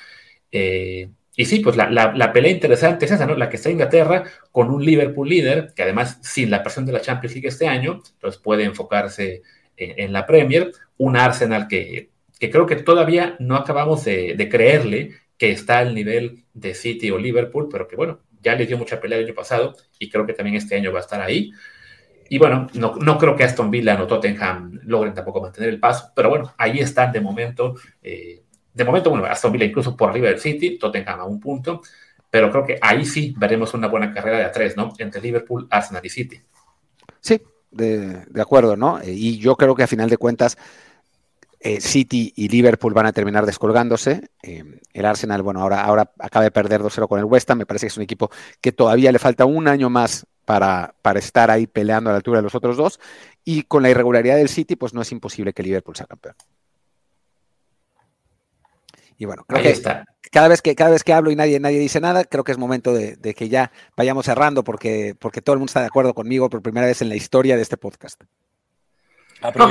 Eh, y sí, pues la, la, pelea interesante es esa, ¿no? La que está Inglaterra con un Liverpool líder, que además sin la presión de la Champions League este año, pues puede enfocarse en, en la Premier. Un Arsenal que que creo que todavía no acabamos de, creerle que está al nivel de City o Liverpool, pero que bueno, ya le dio mucha pelea el año pasado y creo que también este año va a estar ahí. Y bueno, no, no creo que Aston Villa o Tottenham logren tampoco mantener el paso, pero bueno, ahí están de momento. Eh, de momento, bueno, Aston Villa incluso por arriba del City, Tottenham a un punto, pero creo que ahí sí veremos una buena carrera de a tres, ¿no? Entre Liverpool, Arsenal y City. Sí, de, de acuerdo, ¿no? Y yo creo que a final de cuentas eh, City y Liverpool van a terminar descolgándose. Eh, el Arsenal, bueno, ahora, ahora acaba de perder 2-0 con el West Ham. Me parece que es un equipo que todavía le falta un año más para, para estar ahí peleando a la altura de los otros dos. Y con la irregularidad del City, pues no es imposible que Liverpool sea campeón. Y bueno, creo que está. Cada, vez que cada vez que hablo y nadie, nadie dice nada, creo que es momento de, que ya vayamos cerrando porque, porque todo el mundo está de acuerdo conmigo por primera vez en la historia de este podcast.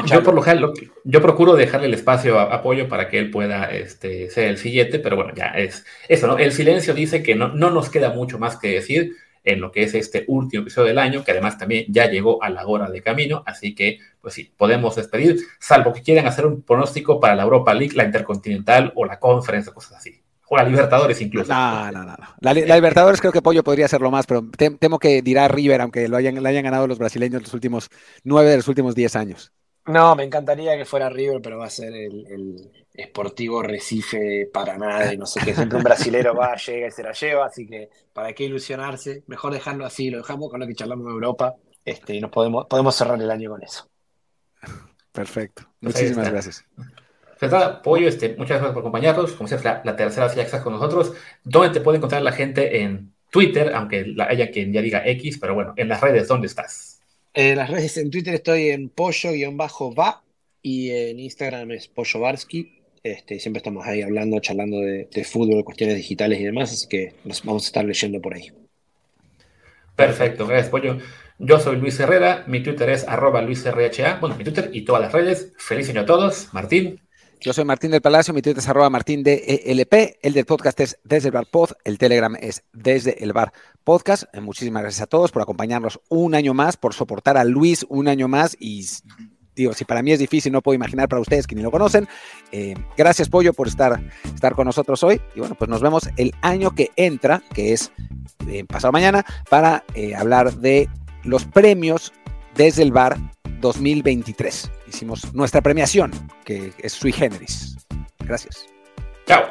Yo por lo general, yo procuro dejarle el espacio a apoyo para que él pueda este, ser el siguiente, pero bueno, ya es eso, ¿no? El silencio dice que no, no nos queda mucho más que decir en lo que es este último episodio del año, que además también ya llegó a la hora de camino, así que, pues sí, podemos despedir, salvo que quieran hacer un pronóstico para la Europa League, la Intercontinental o la Conference, cosas así. O la Libertadores incluso. No, no, no. La, Libertadores creo que Pollo podría lo más, pero temo que dirá River, aunque lo hayan, hayan ganado los brasileños los últimos nueve de los últimos diez años. No, me encantaría que fuera River, pero va a ser el, el Sportivo Recife para nada y no sé qué. Siempre un brasilero va, llega y se la lleva, así que para qué ilusionarse, mejor dejarlo así, lo dejamos con lo que charlamos en Europa este, y nos podemos, podemos cerrar el año con eso. Perfecto. Muchísimas gracias. Pues Pollo, este, muchas gracias por acompañarnos. Como siempre, la, la tercera silla que estás con nosotros. ¿Dónde te puede encontrar la gente en Twitter? Aunque haya quien ya diga X, pero bueno, en las redes, ¿dónde estás? En las redes, en Twitter estoy en pollo-va y en Instagram es pollo Este, siempre estamos ahí hablando, charlando de, fútbol, cuestiones digitales y demás, así que nos vamos a estar leyendo por ahí. Perfecto, gracias Pollo. Yo soy Luis Herrera, mi Twitter es arroba luisrha, bueno, mi Twitter y todas las redes. Feliz año a todos. Martín. Yo soy Martín del Palacio, mi Twitter es arroba martín de ELP, el del podcast es desde el bar pod, el Telegram es desde el bar podcast. Eh, muchísimas gracias a todos por acompañarnos un año más, por soportar a Luis un año más y digo, si para mí es difícil, no puedo imaginar para ustedes que ni lo conocen. Eh, gracias, Pollo, por estar, estar con nosotros hoy. Y bueno, pues nos vemos el año que entra, que es eh, pasado mañana, para hablar de los premios desde el bar 2023. Hicimos nuestra premiación, que es sui generis. Gracias. Chao.